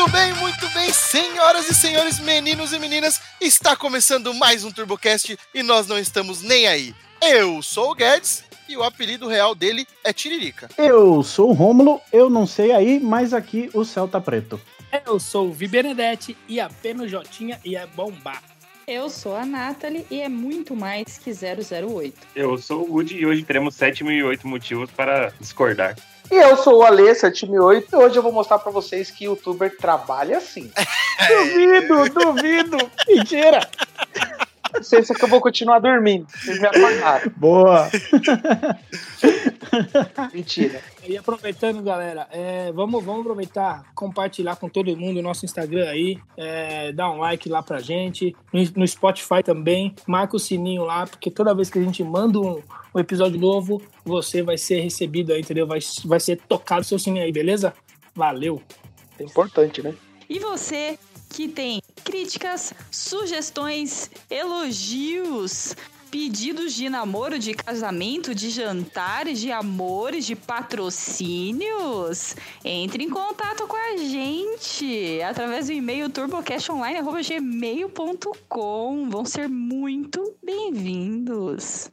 Muito bem, muito bem, senhoras e senhores, meninos e meninas, está começando mais um TurboCast e nós não estamos nem aí. Eu sou o Guedes e o apelido real dele é Tiririca. Eu sou o Rômulo, eu não sei aí, mas aqui o céu tá preto. Eu sou o Vi Benedetti e apenas Jotinha e é bombar. Eu sou a Nathalie e é muito mais que 008. Eu sou o Woody e hoje teremos 7008 motivos para discordar. E eu sou o Ale, 7008, e hoje eu vou mostrar pra vocês que youtuber trabalha assim. duvido, duvido, mentira. Não sei se é que eu vou continuar dormindo. Vocês me acordaram. Boa. Mentira. E aproveitando, galera, é, vamos, vamos aproveitar, compartilhar com todo mundo o nosso Instagram aí, é, dá um like lá pra gente, no, no, Spotify também, marca o sininho lá, porque toda vez que a gente manda um, um episódio novo, você vai ser recebido aí, entendeu? Vai, vai ser tocado o seu sininho aí, beleza? Valeu! É importante, né? E você que tem críticas, sugestões, elogios, pedidos de namoro, de casamento, de jantares, de amores, de patrocínios, entre em contato com a gente através do e-mail turbocastonline.gmail.com. Vão ser muito bem-vindos.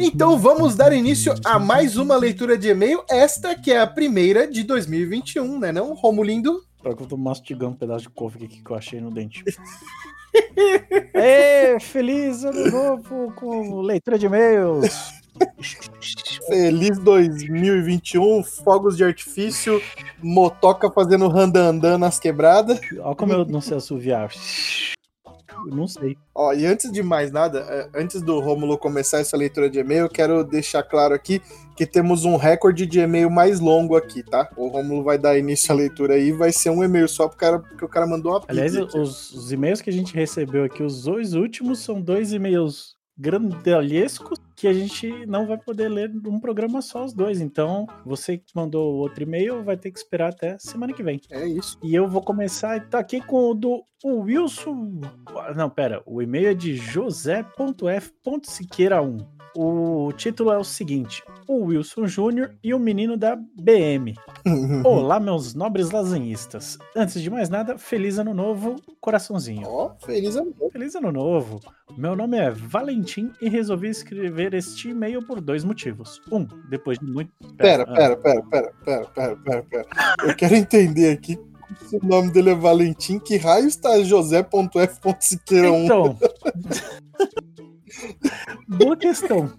Então vamos dar início a mais uma leitura de e-mail, esta que é a primeira de 2021, né não, Romulindo? Para que eu tô mastigando um pedaço de couve aqui que eu achei no dente. Ê, feliz ano novo com leitura de e-mails. Feliz 2021, fogos de artifício, motoca fazendo randandan nas quebradas. Olha como eu não sei assoviar. Eu não sei. Ó, e antes de mais nada, é, antes do Rômulo começar essa leitura de e-mail, eu quero deixar claro aqui que temos um recorde de e-mail mais longo aqui, tá? O Rômulo vai dar início à leitura aí, vai ser um e-mail só porque, cara, porque o cara mandou uma Aliás, os, os e-mails que a gente recebeu aqui, os dois últimos, são dois e-mails grandalhescos que a gente não vai poder ler num programa só os dois. Então, você que mandou o outro e-mail vai ter que esperar até semana que vem. É isso. E eu vou começar tá aqui com o do Wilson. Não, pera. O e-mail é de josé.f.siqueira1. O título é o seguinte: O Wilson Júnior e o menino da BM. Olá, meus nobres lasanhistas. Antes de mais nada, feliz ano novo, coraçãozinho. Ó, oh, feliz ano novo. Feliz ano novo. Meu nome é Valentim e resolvi escrever este e-mail por dois motivos. Um, depois de muito. Pera, pera, ah. pera, pera, pera, pera, pera, pera. Eu quero entender aqui se o nome dele é Valentim, que raio está José.f.siqueira1? Então. Boa questão.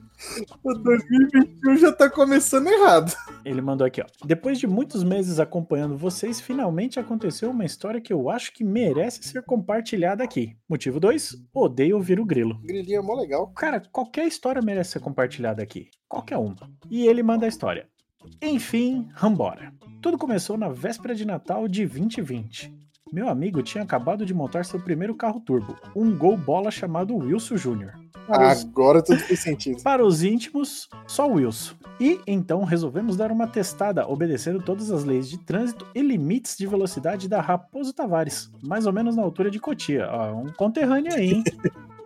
O 2021 já tá começando errado. Ele mandou aqui, ó. Depois de muitos meses acompanhando vocês, finalmente aconteceu uma história que eu acho que merece ser compartilhada aqui. Motivo 2: odeio ouvir o grilo. Grilinho é mó legal. Cara, qualquer história merece ser compartilhada aqui. Qualquer uma. E ele manda a história. Enfim, vambora. Tudo começou na véspera de Natal de 2020. Meu amigo tinha acabado de montar seu primeiro carro turbo, um Gol Bola chamado Wilson Jr. Agora tudo fez sentido. Para os íntimos, só Wilson. E então resolvemos dar uma testada, obedecendo todas as leis de trânsito e limites de velocidade da Raposo Tavares, mais ou menos na altura de Cotia. Ó, um conterrâneo aí, hein?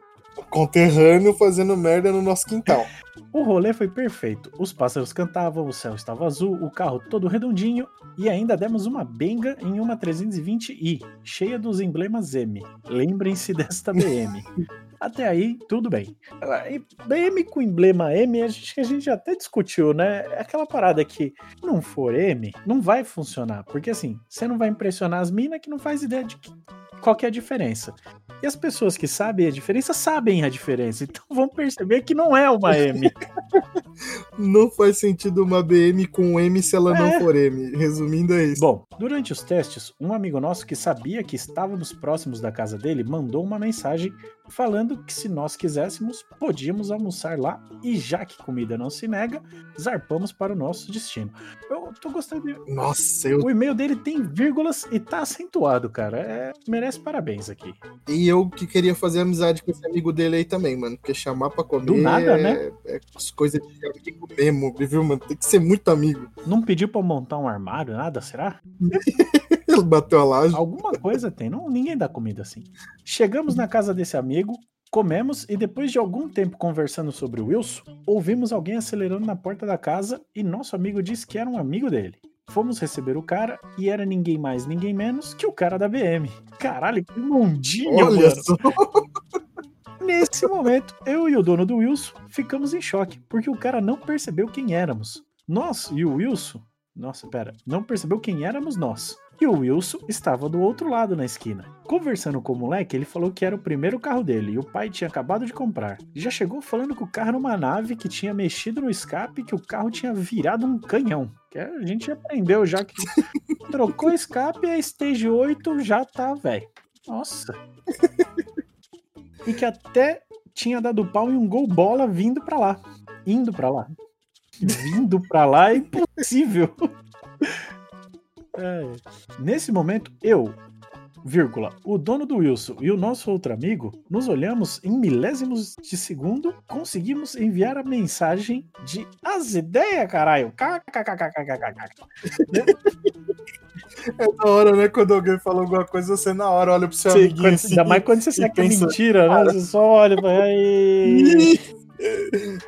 conterrâneo fazendo merda no nosso quintal. O rolê foi perfeito. Os pássaros cantavam, o céu estava azul, o carro todo redondinho e ainda demos uma benga em uma 320i, cheia dos emblemas M. Lembrem-se desta BM. Até aí, tudo bem. BM com emblema M, a gente, a gente até discutiu, né? É aquela parada que não for M, não vai funcionar. Porque assim, você não vai impressionar as minas que não faz ideia de que, qual que é a diferença. E as pessoas que sabem a diferença sabem a diferença. Então vão perceber que não é uma M. não faz sentido uma BM com M se ela é. não for M. Resumindo, é isso. Bom, durante os testes, um amigo nosso que sabia que estávamos próximos da casa dele mandou uma mensagem falando que se nós quiséssemos, podíamos almoçar lá e já que comida não se nega, zarpamos para o nosso destino. Eu tô gostando de... Nossa, eu... O e-mail dele tem vírgulas e tá acentuado, cara. É... merece parabéns aqui. E eu que queria fazer amizade com esse amigo dele aí também, mano, porque chamar pra comer... Do nada, né? é... né? É coisa de amigo mesmo, viu, mano? Tem que ser muito amigo. Não pediu pra montar um armário, nada, será? Ele bateu a laje. Alguma coisa tem, não, ninguém dá comida assim. Chegamos na casa desse amigo, comemos e depois de algum tempo conversando sobre o Wilson, ouvimos alguém acelerando na porta da casa e nosso amigo disse que era um amigo dele. Fomos receber o cara e era ninguém mais, ninguém menos que o cara da BM. Caralho, que mundinho, Olha mano. só. Nesse momento, eu e o dono do Wilson ficamos em choque, porque o cara não percebeu quem éramos. Nós e o Wilson. Nossa, pera. Não percebeu quem éramos nós. E o Wilson estava do outro lado na esquina. Conversando com o moleque, ele falou que era o primeiro carro dele e o pai tinha acabado de comprar. Já chegou falando que o carro era uma nave que tinha mexido no escape e que o carro tinha virado um canhão. Que a gente aprendeu já que trocou o escape e a Stage 8 já tá, velho. Nossa. E que até tinha dado pau em um gol bola vindo pra lá. Indo pra lá. Vindo pra lá é impossível. É. Nesse momento, eu, vírgula, o dono do Wilson e o nosso outro amigo, nos olhamos em milésimos de segundo, conseguimos enviar a mensagem de as ideias, caralho. É da hora, né? Quando alguém fala alguma coisa, você na hora olha pro seu Sim, amiguinho quando- assim. ainda mais quando você sabe que é mentira, né? Você só olha e fala.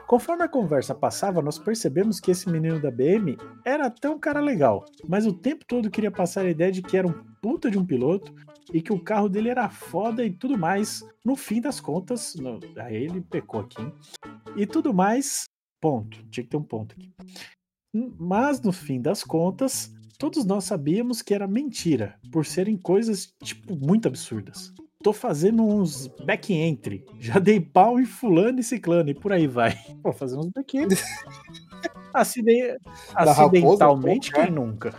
Conforme a conversa passava, nós percebemos que esse menino da BM era até um cara legal, mas o tempo todo queria passar a ideia de que era um puta de um piloto e que o carro dele era foda e tudo mais. No fim das contas, no- aí ele pecou aqui, hein? e tudo mais, ponto. Tinha que ter um ponto aqui. Mas no fim das contas, todos nós sabíamos que era mentira, por serem coisas, tipo, muito absurdas. Tô fazendo uns back entry. Já dei pau em fulano e ciclano e por aí vai. Vou fazer uns back entry. Acide- raposa, Acidentalmente, pô, cara. quem nunca?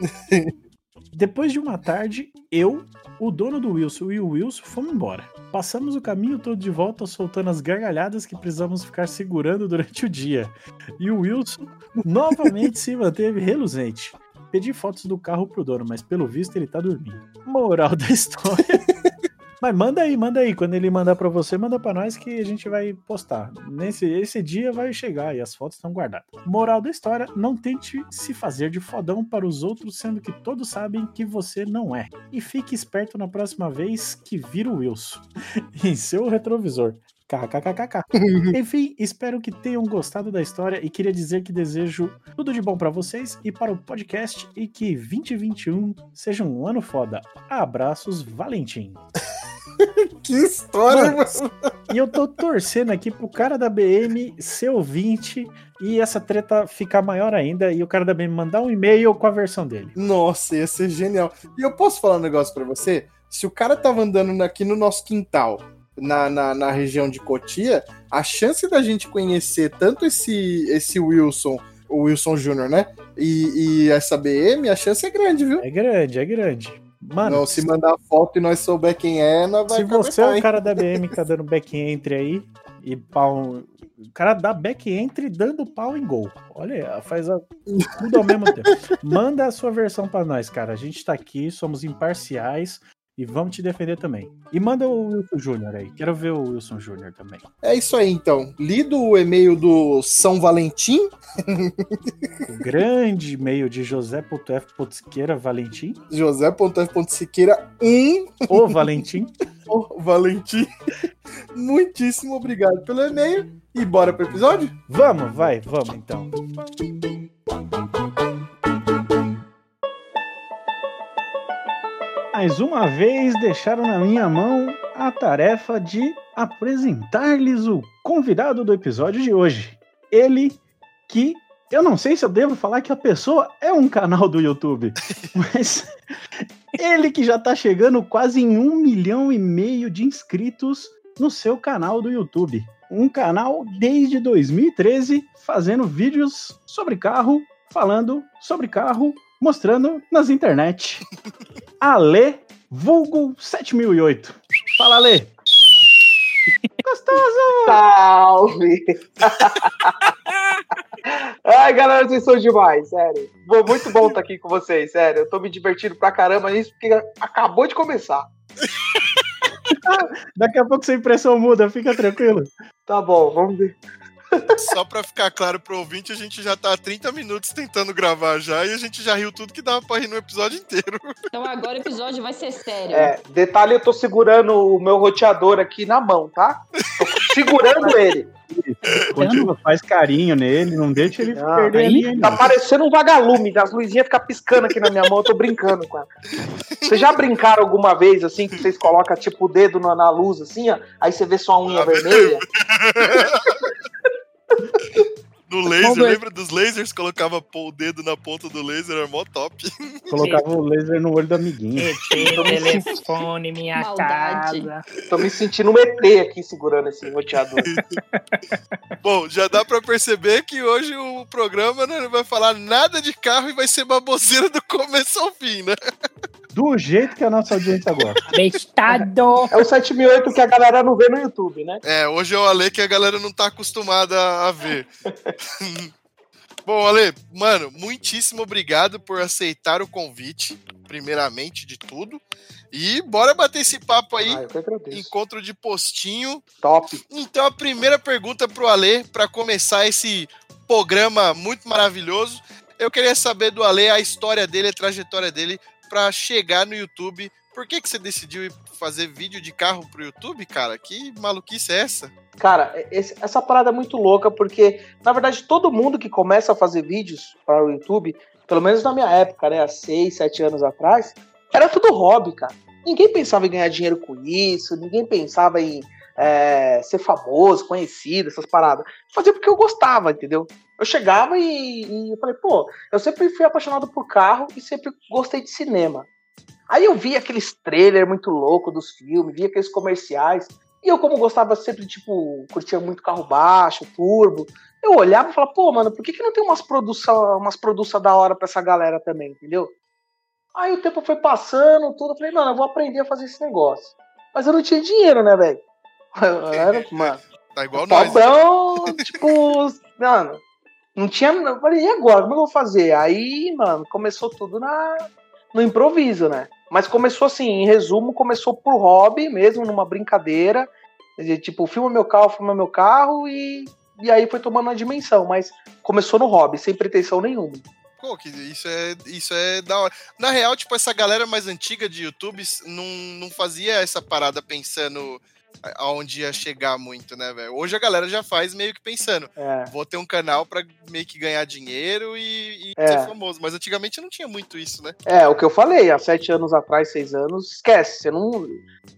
Depois de uma tarde, eu, o dono do Wilson e o Wilson fomos embora. Passamos o caminho todo de volta soltando as gargalhadas que precisamos ficar segurando durante o dia. E o Wilson novamente se manteve reluzente. Pedi fotos do carro pro dono, mas pelo visto ele tá dormindo. Moral da história. Mas manda aí, manda aí. Quando ele mandar pra você, manda pra nós que a gente vai postar. Nesse esse dia vai chegar e as fotos estão guardadas. Moral da história: não tente se fazer de fodão para os outros, sendo que todos sabem que você não é. E fique esperto na próxima vez que vira o Wilson em seu retrovisor. KKKKK. Enfim, espero que tenham gostado da história e queria dizer que desejo tudo de bom pra vocês e para o podcast e que 2021 seja um ano foda. Abraços, Valentim. Que história, Mano, mano. E eu tô torcendo aqui pro cara da BM ser ouvinte e essa treta ficar maior ainda e o cara da BM mandar um e-mail com a versão dele. Nossa, ia ser genial. E eu posso falar um negócio pra você? Se o cara tava andando aqui no nosso quintal, na, na, na região de Cotia, a chance da gente conhecer tanto esse, esse Wilson, o Wilson Júnior, né? E, e essa BM, a chance é grande, viu? É grande, é grande. Mano, não, se mandar foto e nós souber quem é, nós vai se você é o cara da BM que tá dando back entry aí e pau. O cara dá back entry dando pau em gol. Olha, faz a- tudo ao mesmo tempo. Manda a sua versão pra nós, cara. A gente tá aqui, somos imparciais e vamos te defender também. E manda o Wilson Júnior aí. Quero ver o Wilson Júnior também. É isso aí, então. Lido o e-mail do São Valentim, O grande e-mail de José.f. Valentim. josé.f.siqueira 1, O Valentim. o Valentim. Muitíssimo obrigado pelo e-mail. E bora pro episódio? Vamos, vai, vamos então. Mais uma vez deixaram na minha mão a tarefa de apresentar-lhes o convidado do episódio de hoje. Ele que eu não sei se eu devo falar que a pessoa é um canal do YouTube, mas ele que já tá chegando quase em um milhão e meio de inscritos no seu canal do YouTube. Um canal desde 2013 fazendo vídeos sobre carro, falando sobre carro, mostrando nas internet. Ale, vulgo 7008. Fala, Ale. Gostoso! Salve! Ai, galera, vocês são demais, sério. Muito bom estar aqui com vocês, sério. Eu tô me divertindo pra caramba nisso, porque acabou de começar. Daqui a pouco sua impressão muda, fica tranquilo. Tá bom, vamos ver. Só pra ficar claro pro ouvinte, a gente já tá há 30 minutos tentando gravar já e a gente já riu tudo que dava pra rir no episódio inteiro. Então agora o episódio vai ser sério. É, detalhe, eu tô segurando o meu roteador aqui na mão, tá? Tô segurando ele. Continua, faz carinho nele, não deixa ele Ah, perder aí. Tá não. parecendo um vagalume, as luzinhas ficam piscando aqui na minha mão, eu tô brincando com ela. Vocês já brincaram alguma vez, assim, que vocês colocam, tipo, o dedo na, na luz, assim, ó, aí você vê só a unha Ah, vermelha? No laser, lembra dos lasers? Colocava o dedo na ponta do laser, era mó top. Colocava o laser no olho do amiguinho. ET, telefone, minha Maldade. casa. Tô me sentindo um ET aqui segurando esse roteador. Bom, já dá pra perceber que hoje o programa né, não vai falar nada de carro e vai ser baboseira do começo ao fim, né? Do jeito que a nossa audiência gosta. Bestado. É o 7008 que a galera não vê no YouTube, né? É, hoje é o Ale que a galera não tá acostumada a ver. Bom, Ale, mano, muitíssimo obrigado por aceitar o convite, primeiramente de tudo. E bora bater esse papo aí, Ah, encontro de postinho. Top. Então a primeira pergunta pro Ale, para começar esse programa muito maravilhoso, eu queria saber do Ale a história dele, a trajetória dele para chegar no YouTube. Por que que você decidiu fazer vídeo de carro pro YouTube, cara? Que maluquice é essa? Cara, esse- essa parada é muito louca, porque, na verdade, todo mundo que começa a fazer vídeos para o YouTube, pelo menos na minha época, né, há 6, 7 anos atrás, era tudo hobby, cara. Ninguém pensava em ganhar dinheiro com isso, ninguém pensava em é, ser famoso, conhecido, essas paradas. Fazia porque eu gostava, entendeu? Eu chegava e, e eu falei, pô, eu sempre fui apaixonado por carro e sempre gostei de cinema. Aí eu via aqueles trailers muito loucos dos filmes, via aqueles comerciais. E eu, como gostava sempre, tipo, curtia muito carro baixo, turbo, eu olhava e falava, pô, mano, por que, que não tem umas produção, umas produção da hora pra essa galera também, entendeu? Aí o tempo foi passando, tudo, eu falei, mano, eu vou aprender a fazer esse negócio. Mas eu não tinha dinheiro, né, velho? Mano, Tá igual nós. pobrão, tipo, mano, não tinha. Eu falei, e agora? Como eu vou fazer? Aí, mano, começou tudo na, no improviso, né? Mas começou assim, em resumo, começou por hobby mesmo, numa brincadeira. Dizer, Tipo, filma meu carro, filma meu carro e, e aí foi tomando uma dimensão. Mas começou no hobby, sem pretensão nenhuma. Pô, que isso é, isso é da hora. Na real, tipo, essa galera mais antiga de YouTube não, não fazia essa parada pensando aonde ia chegar muito, né, velho? Hoje a galera já faz meio que pensando, É. vou ter um canal pra meio que ganhar dinheiro e, e É. ser famoso. Mas antigamente não tinha muito isso, né? É, o que eu falei, há sete anos atrás, seis anos, esquece. Você não.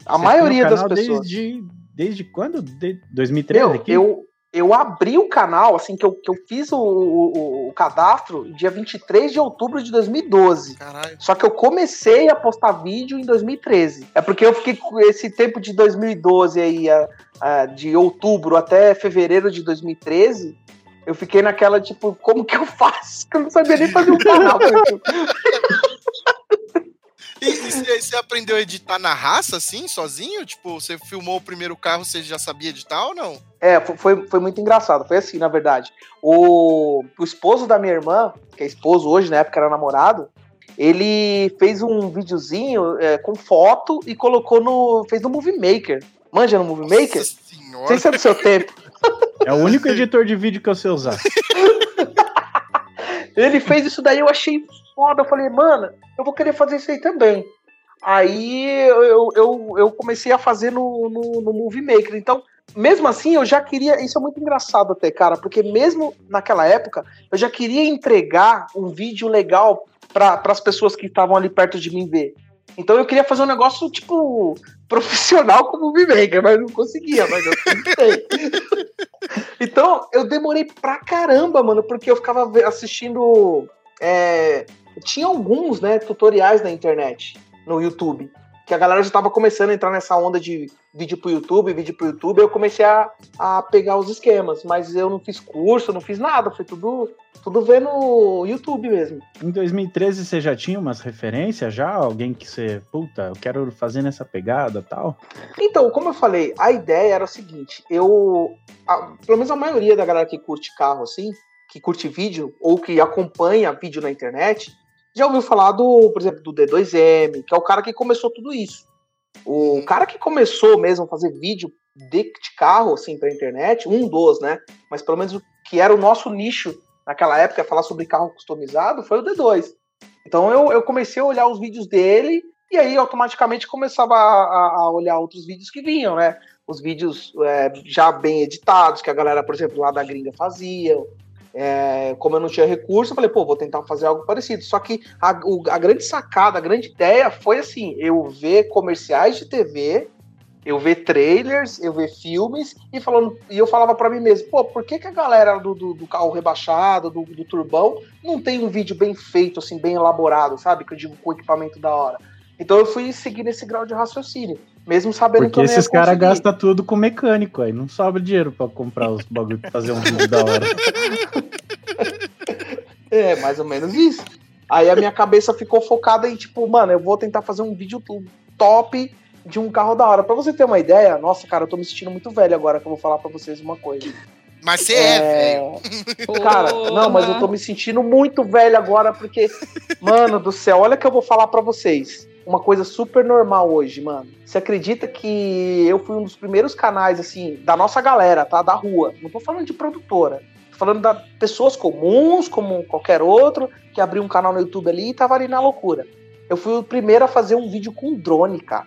A Você maioria das pessoas. Desde, desde quando? De 2013 Meu, aqui? eu, eu abri o canal, assim, que eu, que eu fiz o, o, o cadastro dia 23 de outubro de 2012. Caralho. Só que eu comecei a postar vídeo em 2013. É porque eu fiquei com esse tempo de 2012 aí, a- a- de outubro até fevereiro de 2013. Eu fiquei naquela, tipo, como que eu faço? Que eu não sabia nem fazer um canal. E, e você, você aprendeu a editar na raça, assim, sozinho? Tipo, você filmou o primeiro carro, você já sabia editar ou não? É, fo- foi, foi muito engraçado. Foi assim, na verdade. O, o esposo da minha irmã, que é esposo hoje, na época era namorado, ele fez um videozinho é, com foto e colocou no. fez no Movie Maker. Manja no Movie Maker? Nossa senhora. Sem ser do seu tempo. É o único editor de vídeo que eu sei usar. Ele fez isso daí, eu achei foda. Eu falei, mano, eu vou querer fazer isso aí também. Aí eu, eu, eu comecei a fazer no, no, no Movie Maker. Então, mesmo assim, eu já queria. Isso é muito engraçado até, cara, porque mesmo naquela época, eu já queria entregar um vídeo legal para as pessoas que estavam ali perto de mim ver. Então eu queria fazer um negócio, tipo, profissional como o Maker, mas não conseguia, mas eu tentei. então eu demorei pra caramba, mano, porque eu ficava assistindo. é, tinha alguns, né, tutoriais na internet, no YouTube. Que a galera já tava começando a entrar nessa onda de vídeo pro YouTube, vídeo pro YouTube, eu comecei a, a pegar os esquemas, mas eu não fiz curso, não fiz nada, foi tudo, tudo vendo no YouTube mesmo. Em 2013 você já tinha umas referências já? Alguém que você, puta, eu quero fazer nessa pegada tal? Então, como eu falei, a ideia era o seguinte: eu. a- pelo menos a maioria da galera que curte carro, assim, que curte vídeo, ou que acompanha vídeo na internet, já ouviu falar do, por exemplo, do D2M, que é o cara que começou tudo isso. O cara que começou mesmo a fazer vídeo de, de carro, assim, pra internet, um dos, né? Mas pelo menos o que era o nosso nicho naquela época, falar sobre carro customizado, foi o D2. Então eu, eu comecei a olhar os vídeos dele e aí automaticamente começava a, a- a olhar outros vídeos que vinham, né? os vídeos é, já bem editados, que a galera, por exemplo, lá da gringa fazia. É, como eu não tinha recurso, eu falei, pô, vou tentar fazer algo parecido. Só que a, o- a grande sacada, a grande ideia foi assim: eu ver comerciais de TV, eu ver trailers, eu ver filmes, e, falando, e eu falava pra mim mesmo, pô, por que, que a galera do, do, do carro rebaixado, do, do turbão, não tem um vídeo bem feito, assim, bem elaborado, sabe? Que eu digo com equipamento da hora. Então eu fui seguindo esse grau de raciocínio, mesmo sabendo que Porque eu não ia esses caras gastam tudo com mecânico, aí não sobra dinheiro pra comprar os bagulho pra fazer um vídeo da hora. É, mais ou menos isso. Aí a minha cabeça ficou focada em, tipo, mano, eu vou tentar fazer um vídeo top de um carro da hora. Pra você ter uma ideia, nossa, cara, eu tô me sentindo muito velho agora que eu vou falar pra vocês uma coisa. Mas você é, velho. Cara, não, mas eu tô me sentindo muito velho agora porque, mano do céu, olha que eu vou falar pra vocês. Uma coisa super normal hoje, mano. Você acredita que eu fui um dos primeiros canais, assim, da nossa galera, tá? Da rua. Não tô falando de produtora. Falando da pessoas comuns, como qualquer outro, que abriu um canal no YouTube ali e tava ali na loucura. Eu fui o primeiro a fazer um vídeo com drone, cara.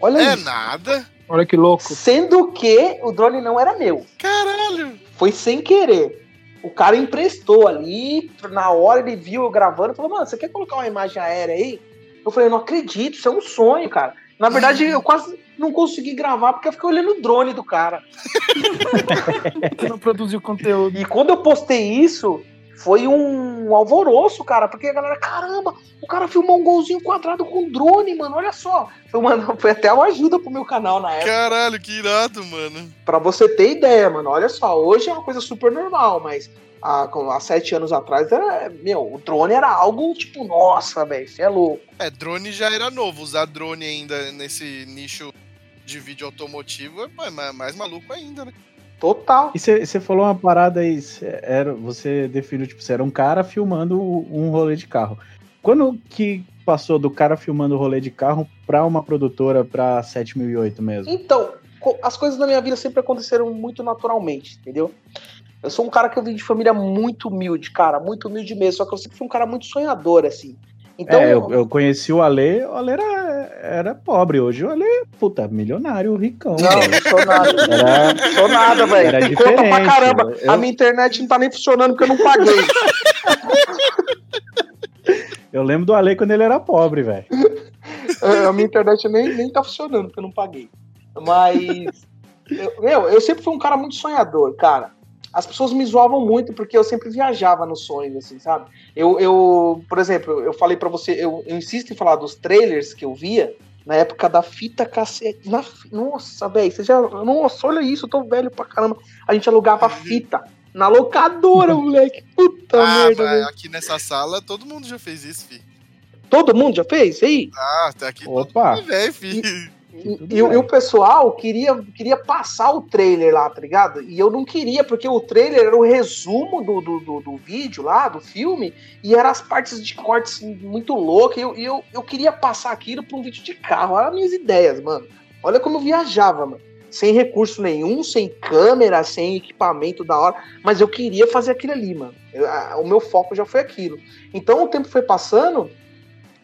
Olha É isso. nada. Olha que louco. Sendo que o drone não era meu. Caralho. Foi sem querer. O cara emprestou ali, na hora ele viu eu gravando, falou, mano, você quer colocar uma imagem aérea aí? Eu falei, eu não acredito, isso é um sonho, cara. Na verdade, eu quase não consegui gravar porque eu fiquei olhando o drone do cara. Que não produziu conteúdo. E quando eu postei isso, foi um alvoroço, cara, porque a galera, caramba, o cara filmou um golzinho quadrado com drone, mano, olha só. Foi, mano, foi até uma ajuda pro meu canal na época. Caralho, que irado, mano. Pra você ter ideia, mano, olha só, hoje é uma coisa super normal, mas há, com- há sete anos atrás, era, meu, o drone era algo tipo, nossa, velho, você é louco. É, drone já era novo. Usar drone ainda nesse nicho de vídeo automotivo é mais maluco ainda, né? Total. E você falou uma parada aí, cê era, você definiu, tipo, você era um cara filmando um rolê de carro. Quando que passou do cara filmando o rolê de carro pra uma produtora pra 7008 mesmo? Então, as coisas na minha vida sempre aconteceram muito naturalmente, entendeu? Eu sou um cara que eu vim de família muito humilde, cara, muito humilde mesmo, só que eu sempre fui um cara muito sonhador, assim. Então, é, eu, eu conheci o Ale, o Ale era, era pobre, hoje o Ale, puta, milionário, ricão. não, velho. não sou nada. Era, sou nada, velho. Era Tem conta pra diferente, caramba. eu- A minha internet não tá nem funcionando porque eu não paguei. eu lembro do Ale quando ele era pobre, velho. A minha internet nem, nem tá funcionando, porque eu não paguei. Mas. Eu, meu, eu sempre fui um cara muito sonhador, cara. As pessoas me zoavam muito porque eu sempre viajava nos sonhos, assim, sabe? Eu, eu por exemplo, eu falei pra você, eu, eu insisto em falar dos trailers que eu via na época da fita cassete. Na, nossa, velho, você já. Nossa, olha isso, eu tô velho pra caramba. A gente alugava fita na locadora, moleque. Puta ah, merda, velho. aqui nessa sala todo mundo já fez isso, fi. Todo mundo já fez? E aí? Ah, tá aqui Opa! todo mundo velho, fi. E, e o- e o pessoal queria, queria passar o trailer lá, tá ligado? E eu não queria, porque o trailer era o resumo do, do, do, do vídeo lá, do filme, e eram as partes de cortes muito loucas, e eu, eu, eu queria passar aquilo pra um vídeo de carro. Olha as minhas ideias, mano. Olha como eu viajava, mano. Sem recurso nenhum, sem câmera, sem equipamento da hora, mas eu queria fazer aquilo ali, mano. Eu- a- o meu foco já foi aquilo. Então o tempo foi passando,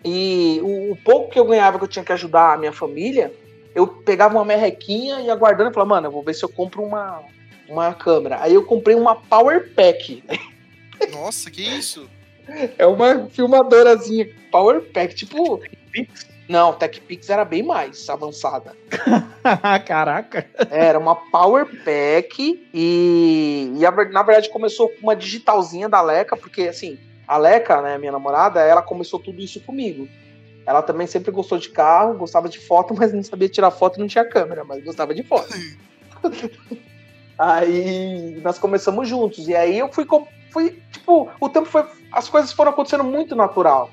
e o, o pouco que eu ganhava que eu tinha que ajudar a minha família, eu pegava uma merrequinha e ia guardando e falava, mano, eu vou ver se eu compro uma, uma câmera. Aí eu comprei uma Power Pack. Nossa, que isso? É uma filmadorazinha Power Pack, tipo. Não, TechPix era bem mais avançada. Caraca! Era uma Power Pack e, e a na verdade começou com uma digitalzinha da Leca, porque assim, a Leca, né, minha namorada, ela começou tudo isso comigo. Ela também sempre gostou de carro, gostava de foto, mas não sabia tirar foto e não tinha câmera, mas gostava de foto. aí nós começamos juntos e aí eu fui, fui tipo, o tempo foi, as coisas foram acontecendo muito natural.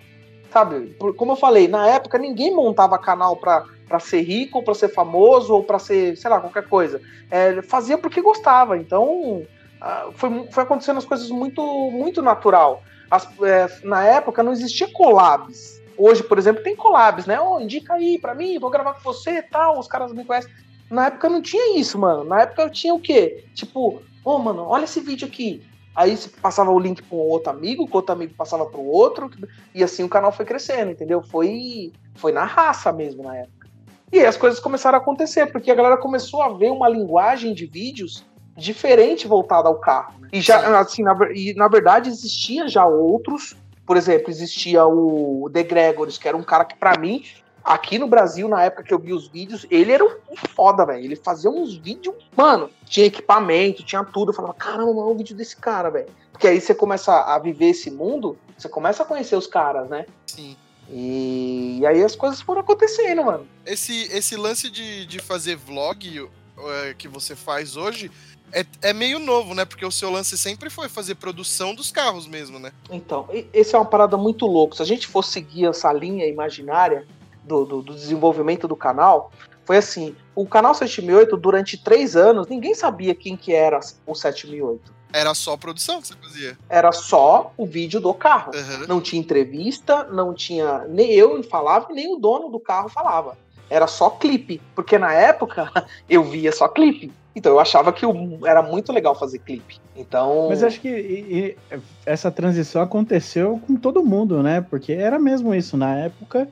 Sabe? Como eu falei, na época ninguém montava canal pra, pra ser rico, ou pra ser famoso, ou pra ser, sei lá, qualquer coisa. É, fazia porque gostava. Então, ah, foi, foi acontecendo as coisas muito, muito natural. As- é, na época não existia collabs. Hoje, por exemplo, tem collabs, né? Ô, indica aí pra mim, vou gravar com você e tal, os caras me conhecem. Na época não tinha isso, mano. Na época eu tinha o quê? Tipo, ô, mano, olha esse vídeo aqui. Aí você passava o link para um outro amigo, que outro amigo passava para o outro, e assim o canal foi crescendo, entendeu? Foi, foi na raça mesmo na época. E aí as coisas começaram a acontecer, porque a galera começou a ver uma linguagem de vídeos diferente voltada ao carro. E já, assim, na, e na verdade existia já outros, por exemplo, existia o The Gregory, que era um cara que pra mim, aqui no Brasil, na época que eu vi os vídeos, ele era um foda, velho. Ele fazia uns vídeos, mano, tinha equipamento, tinha tudo. Eu falava, caramba, não é um vídeo desse cara, velho. Porque aí você começa a viver esse mundo, você começa a conhecer os caras, né? Sim. E, e aí as coisas foram acontecendo, mano. Esse, esse lance de, de fazer vlog é, que você faz hoje é, é meio novo, né? Porque o seu lance sempre foi fazer produção dos carros mesmo, né? Então, esse é uma parada muito louca. Se a gente for seguir essa linha imaginária do, do- do desenvolvimento do canal, foi assim: o canal 7008, durante três anos, ninguém sabia quem que era o 7008. Era só produção que você fazia. Era só o vídeo do carro. Aham. Não tinha entrevista, não tinha. Nem eu falava, nem o dono do carro falava. Era só clipe. Porque na época eu via só clipe. Então eu achava que era muito legal fazer clipe. Então. Mas acho que e- e essa transição aconteceu com todo mundo, né? Porque era mesmo isso. Na época,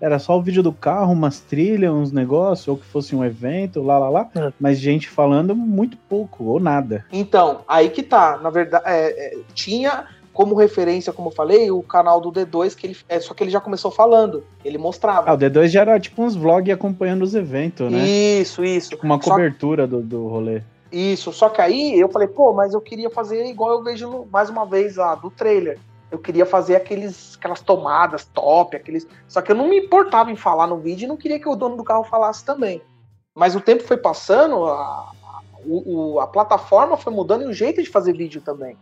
era só o vídeo do carro, umas trilhas, uns negócios, ou que fosse um evento, lá, lá, lá. É. Mas gente falando muito pouco, ou nada. Então, aí que tá. Na verdade, é, é, tinha como referência, como eu falei, o canal do D2, que ele, é, só que ele já começou falando. Ele Ah, mostrava. o D2 já era tipo uns vlogs acompanhando os eventos, né? Isso, isso. Tipo uma cobertura do, do rolê. Isso, só que aí eu falei, pô, mas eu queria fazer igual eu vejo mais uma vez lá do trailer. Eu queria fazer aqueles, aquelas tomadas top, aqueles. Só que eu não me importava em falar no vídeo e não queria que o dono do carro falasse também. Mas o tempo foi passando, a, a- o- o- a plataforma foi mudando e o jeito de fazer vídeo também.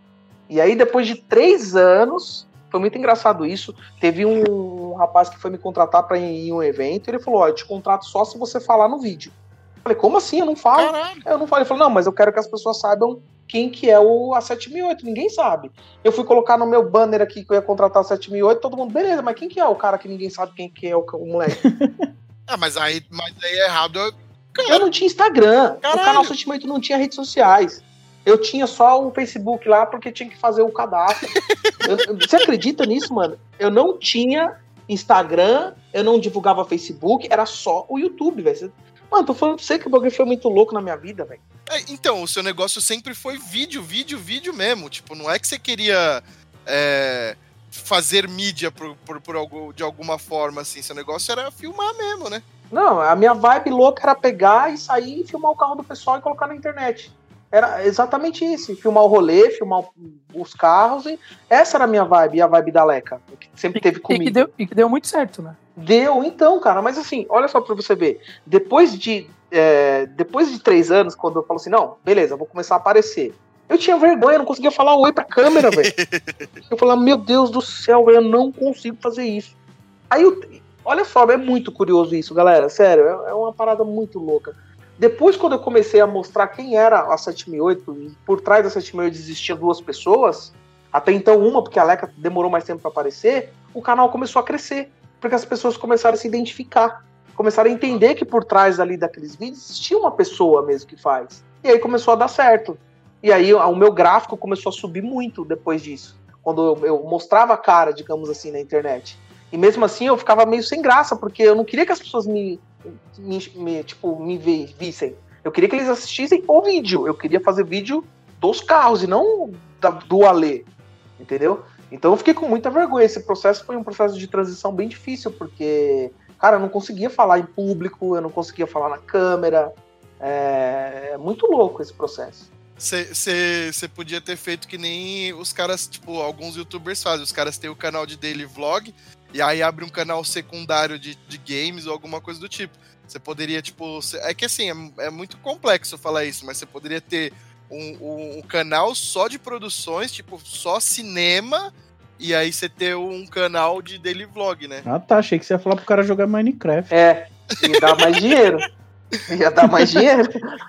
E aí, depois de três anos, foi muito engraçado isso. Teve um, rapaz que foi me contratar para ir em um evento e ele falou: Ó, eu te contrato só se você falar no vídeo. Eu falei, como assim? Eu não falo. Caralho. Eu não falei, ele falou, não, mas eu quero que as pessoas saibam quem que é o A7008, ninguém sabe. Eu fui colocar no meu banner aqui que eu ia contratar a 7008, todo mundo, beleza, mas quem que é o cara que ninguém sabe quem que é o, o moleque? Ah, mas aí, mas aí é errado. eu não tinha Instagram, Caralho. o canal 7008 não tinha redes sociais. Eu tinha só o Facebook lá porque tinha que fazer o cadastro. Eu- você acredita nisso, mano? Eu não tinha Instagram, eu não divulgava Facebook, era só o YouTube, velho. Mano, tô falando pra você que o bagulho foi muito louco na minha vida, velho. É, então, o seu negócio sempre foi vídeo, vídeo, vídeo mesmo. Tipo, não é que você queria é, fazer mídia por, por, por algo, de alguma forma, assim. Seu negócio era filmar mesmo, né? Não, a minha vibe louca era pegar e sair e filmar o carro do pessoal e colocar na internet. Era exatamente isso. Filmar o rolê, filmar o- os carros. E essa era a minha vibe e a vibe da Leca. Que sempre teve E comigo. que, deu, e que deu muito certo, né? Deu, então, cara, mas assim, olha só pra você ver. Depois de, é, depois de três anos, quando eu falo assim, não, beleza, vou começar a aparecer. Eu tinha vergonha, eu não conseguia falar oi pra câmera, velho. Eu falava, meu Deus do céu, velho, eu não consigo fazer isso. Aí, eu, olha só, é muito curioso isso, galera, sério, é, é uma parada muito louca. Depois, quando eu comecei a mostrar quem era a 7008, e por trás da 7008 existiam duas pessoas, até então uma, porque a Leca demorou mais tempo pra aparecer, o canal começou a crescer porque as pessoas começaram a se identificar, começaram a entender que por trás ali daqueles vídeos existia uma pessoa mesmo que faz. E aí começou a dar certo. E aí o meu gráfico começou a subir muito depois disso, quando eu mostrava a cara, digamos assim, na internet. E mesmo assim eu ficava meio sem graça, porque eu não queria que as pessoas me, me, me, tipo, me vi- vissem. Eu queria que eles assistissem o vídeo. Eu queria fazer vídeo dos carros e não da- do Alê. Entendeu? Então eu fiquei com muita vergonha. Esse processo foi um processo de transição bem difícil, porque, cara, eu não conseguia falar em público, eu não conseguia falar na câmera. É, é muito louco esse processo. Você podia ter feito que nem os caras, tipo, alguns youtubers fazem. Os caras têm o canal de daily vlog e aí abre um canal secundário de, de games ou alguma coisa do tipo. Você poderia, tipo. É que assim, é, é muito complexo falar isso, mas você poderia ter um, um- um canal só de produções, tipo, só cinema, e aí você ter um canal de daily vlog, né? Ah, tá. Achei que você ia falar pro cara jogar Minecraft. É, ia dar mais dinheiro. Ia dar mais dinheiro.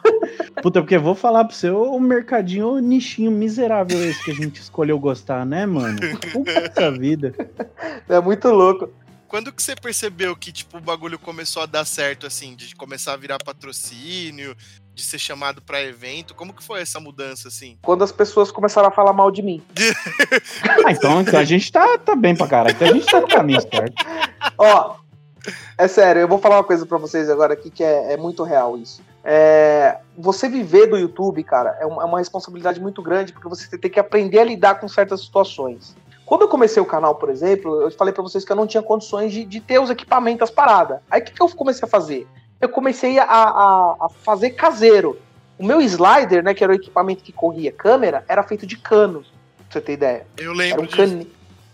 Puta, porque eu vou falar pra você, o mercadinho, o nichinho miserável esse que a gente escolheu gostar, né, mano? Puta vida. É muito louco. Quando que você percebeu que, tipo, o bagulho começou a dar certo, assim, de começar a virar patrocínio, de ser chamado pra evento? Como que foi essa mudança, assim? Quando as pessoas começaram a falar mal de mim. Ah, então, então a gente tá, tá bem pra caralho. Então a gente tá no caminho certo. Ó, É sério, eu vou falar uma coisa pra vocês agora aqui que é, é muito real isso. É, você viver do YouTube, cara, é uma, é uma responsabilidade muito grande porque você tem que aprender a lidar com certas situações. Quando eu comecei o canal, por exemplo, eu falei pra vocês que eu não tinha condições de, de ter os equipamentos, as paradas. Aí o que, que eu comecei a fazer? Eu comecei a, a, a fazer caseiro. O meu slider, né, que era o equipamento que corria câmera, era feito de cano, pra você ter ideia. Eu Era lembro um disso.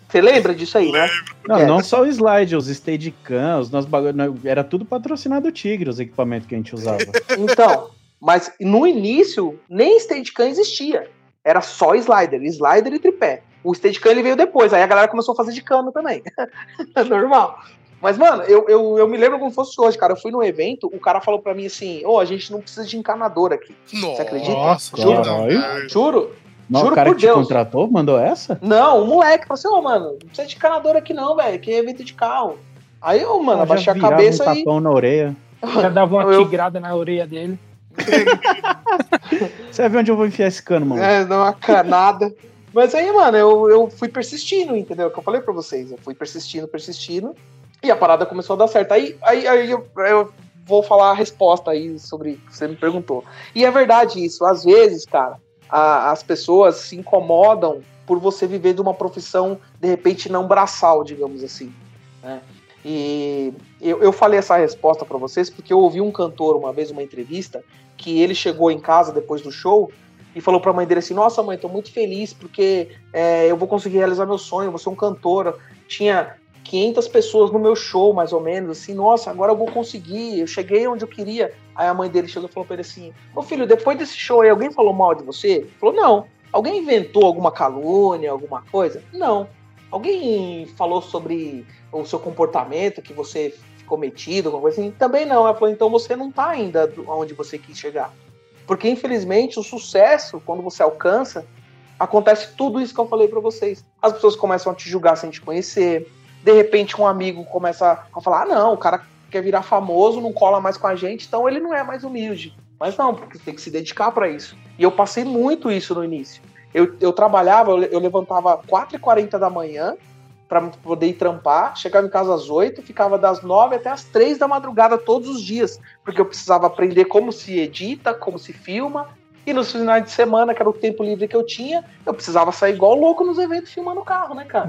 Você lembra disso aí, né? Não, É. não só o slide, os Steadicam, os nossos bagulho, não, era tudo patrocinado Tigre, os equipamentos que a gente usava. Então, mas no início, nem Steadicam existia. Era só slider, slider e tripé. O Steadicam ele veio depois, aí a galera começou a fazer de cano também. Normal. Mas, mano, eu, eu, eu me lembro como fosse hoje, cara. Eu fui num evento, o cara falou pra mim assim: Ô, a gente não precisa de encanador aqui. Nossa, acredita? Nossa, Juro. Juro? Não, Juro o cara por que te Deus. contratou mandou essa? Não, o moleque falou assim: Ô, mano, não precisa de encanador aqui não, velho, que é evento de carro. Aí eu, mano, Já abaixei a cabeça um e. tapão na orelha. Já dava uma Eu- tigrada na orelha dele. Você vai ver onde eu vou enfiar esse cano, mano. É, dá uma canada. Mas aí, mano, eu, eu fui persistindo, entendeu? O que eu falei pra vocês. Eu fui persistindo, persistindo. E a parada começou a dar certo. Aí, aí, aí eu, eu vou falar a resposta aí sobre o que você me perguntou. E é verdade isso. Às vezes, cara, a- as pessoas se incomodam por você viver de uma profissão, de repente, não braçal, digamos assim. Né? E eu, eu falei essa resposta pra vocês porque eu ouvi um cantor uma vez, uma entrevista, que ele chegou em casa depois do show e falou pra mãe dele assim: Nossa, mãe, tô muito feliz porque é, eu vou conseguir realizar meu sonho, vou ser um cantor. Tinha 500 pessoas no meu show, mais ou menos, assim, nossa, agora eu vou conseguir, eu cheguei onde eu queria. Aí a mãe dele chegou e falou pra ele assim: Ô filho, depois desse show aí, alguém falou mal de você? Ele falou: Não. Alguém inventou alguma calúnia, alguma coisa? Não. Alguém falou sobre o seu comportamento, que você ficou metido, alguma coisa assim? Também não. Ela falou: Então você não tá ainda onde você quis chegar. Porque, infelizmente, o sucesso, quando você alcança, acontece tudo isso que eu falei pra vocês. As pessoas começam a te julgar sem te conhecer. De repente, um amigo começa a falar: ah, não, o cara quer virar famoso, não cola mais com a gente, então ele não é mais humilde. Mas não, porque tem que se dedicar pra isso. E eu passei muito isso no início. Eu, eu trabalhava, eu, eu levantava 4h40 da manhã para poder ir trampar, chegava em casa às 8, ficava das 9 até as 3 da madrugada todos os dias, porque eu precisava aprender como se edita, como se filma, e nos finais de semana, que era o tempo livre que eu tinha, eu precisava sair igual louco nos eventos filmando o carro, né, cara?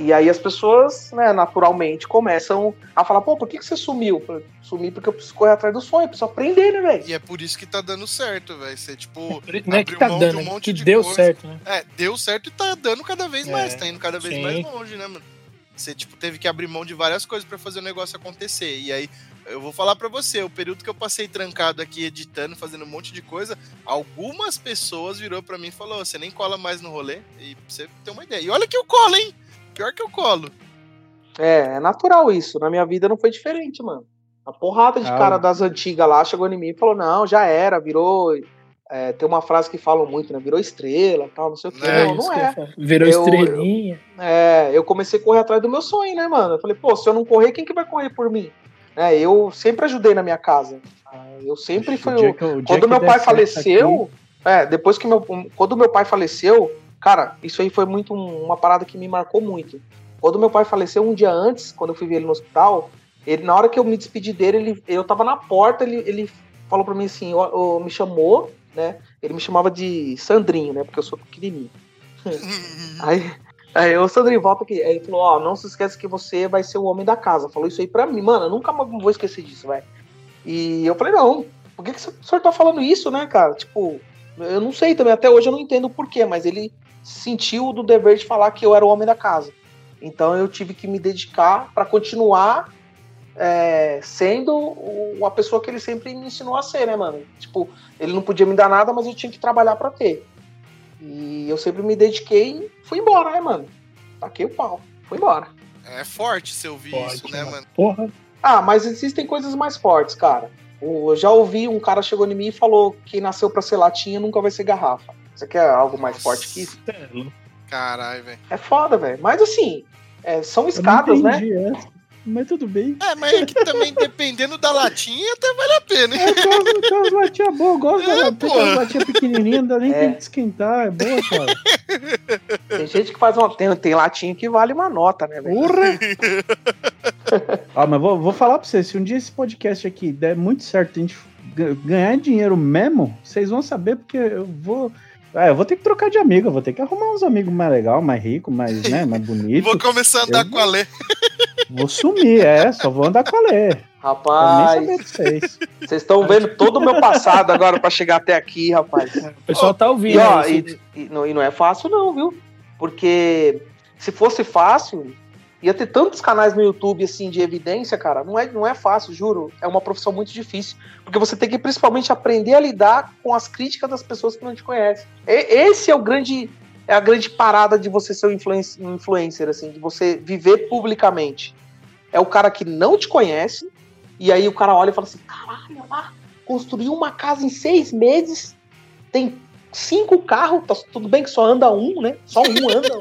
E aí as pessoas, né, naturalmente começam a falar, pô, por que, que você sumiu? Eu falei, Sumi porque eu preciso correr atrás do sonho, eu preciso aprender, né, velho? E é por isso que tá dando certo, velho. Você, tipo, Não é que abriu tá mão de um dando, monte que de deu coisa. certo, né? É, deu certo e tá dando cada vez É, mais, tá indo cada vez sim. mais longe, né, mano? Você, tipo, teve que abrir mão de várias coisas pra fazer o negócio acontecer. E aí, eu vou falar pra você, o período que eu passei trancado aqui, editando, fazendo um monte de coisa, algumas pessoas virou pra mim e falou, você nem cola mais no rolê, e pra você ter uma ideia. E olha que eu colo, hein? Pior que eu colo. É, é natural isso. Na minha vida não foi diferente, mano. A porrada de Ah, cara das antigas lá chegou em mim e falou: não, já era, virou. é, tem uma frase que falam muito, né? Virou estrela tal, não sei o quê. É, não, isso não que eu é. Virou Eu- estrelinha. É, eu comecei a correr atrás do meu sonho, né, mano? Eu falei, pô, se eu não correr, quem que vai correr por mim? É, eu sempre ajudei na minha casa. Ah, Eu sempre fui O o. dia que eu- o dia Quando que meu pai faleceu, é, depois que meu. Quando meu pai faleceu, cara, isso aí foi muito um- uma parada que me marcou muito. Quando meu pai faleceu um dia antes, quando eu fui ver ele no hospital, ele, na hora que eu me despedi dele, ele, eu tava na porta, ele, ele falou pra mim assim, ó, ó, me chamou, né? Ele me chamava de Sandrinho, né? Porque eu sou pequenininho. Aí, aí o Sandrinho, volta aqui. Aí ele falou, ó, não se esqueça que você vai ser o homem da casa. Falou isso aí pra mim. Mano, eu nunca mais vou esquecer disso, velho. E eu falei, não, por que, que o senhor tá falando isso, né, cara? Tipo, eu não sei também, até hoje eu não entendo o porquê, mas ele sentiu do dever de falar que eu era o homem da casa. Então eu tive que me dedicar pra continuar é, sendo a pessoa que ele sempre me ensinou a ser, né, mano? Tipo, ele não podia me dar nada, mas eu tinha que trabalhar pra ter. E eu sempre me dediquei e fui embora, né, mano? Taquei o pau, fui embora. É forte você ouvir Pode, isso, né, mano? Porra. Ah, mas existem coisas mais fortes, cara. Eu já ouvi um cara chegou em mim e falou que nasceu pra ser latinha nunca vai ser garrafa. Você quer algo mais Nossa. forte que isso? Caralho, velho. É foda, velho. Mas assim, é, são Eu não escadas, né? entendi essa. Mas tudo bem. É, mas é que também, dependendo da latinha, até vale a pena, hein? É aquelas, aquelas latinhas boas, eu gosto É, da pô. aquelas latinhas pequenininhas, não dá nem É. tempo de esquentar, é boa, cara. Tem gente que faz uma. Tem, tem latinha que vale uma nota, né, velho? Porra! Ah, mas vou, vou falar pra vocês, se um dia esse podcast aqui der muito certo, a gente ga- ganhar dinheiro mesmo, vocês vão saber porque eu vou... Ah, eu vou ter que trocar de amigo, eu vou ter que arrumar uns amigos mais legal, mais rico, mais, né, mais bonito. Vou começar a andar Eu- com a Lê. Vou sumir, é, só vou andar com a Lê. Rapaz, vocês. estão vendo todo o meu passado agora pra chegar até aqui, rapaz. O pessoal tá E, ouvindo. ó, aí, e, e não, e não é fácil, não, viu? Porque se fosse fácil, ia ter tantos canais no YouTube assim de evidência, cara. Não é, não é fácil, juro. É uma profissão muito difícil. Porque você tem que principalmente aprender a lidar com as críticas das pessoas que não te conhecem. E- esse é o grande. É a grande parada de você ser um influencer, um influencer, assim, de você viver publicamente. É o cara que não te conhece, e aí o cara olha e fala assim: caralho, lá, construiu uma casa em seis meses, tem cinco carros, tá tudo bem que só anda um, né? Só um anda,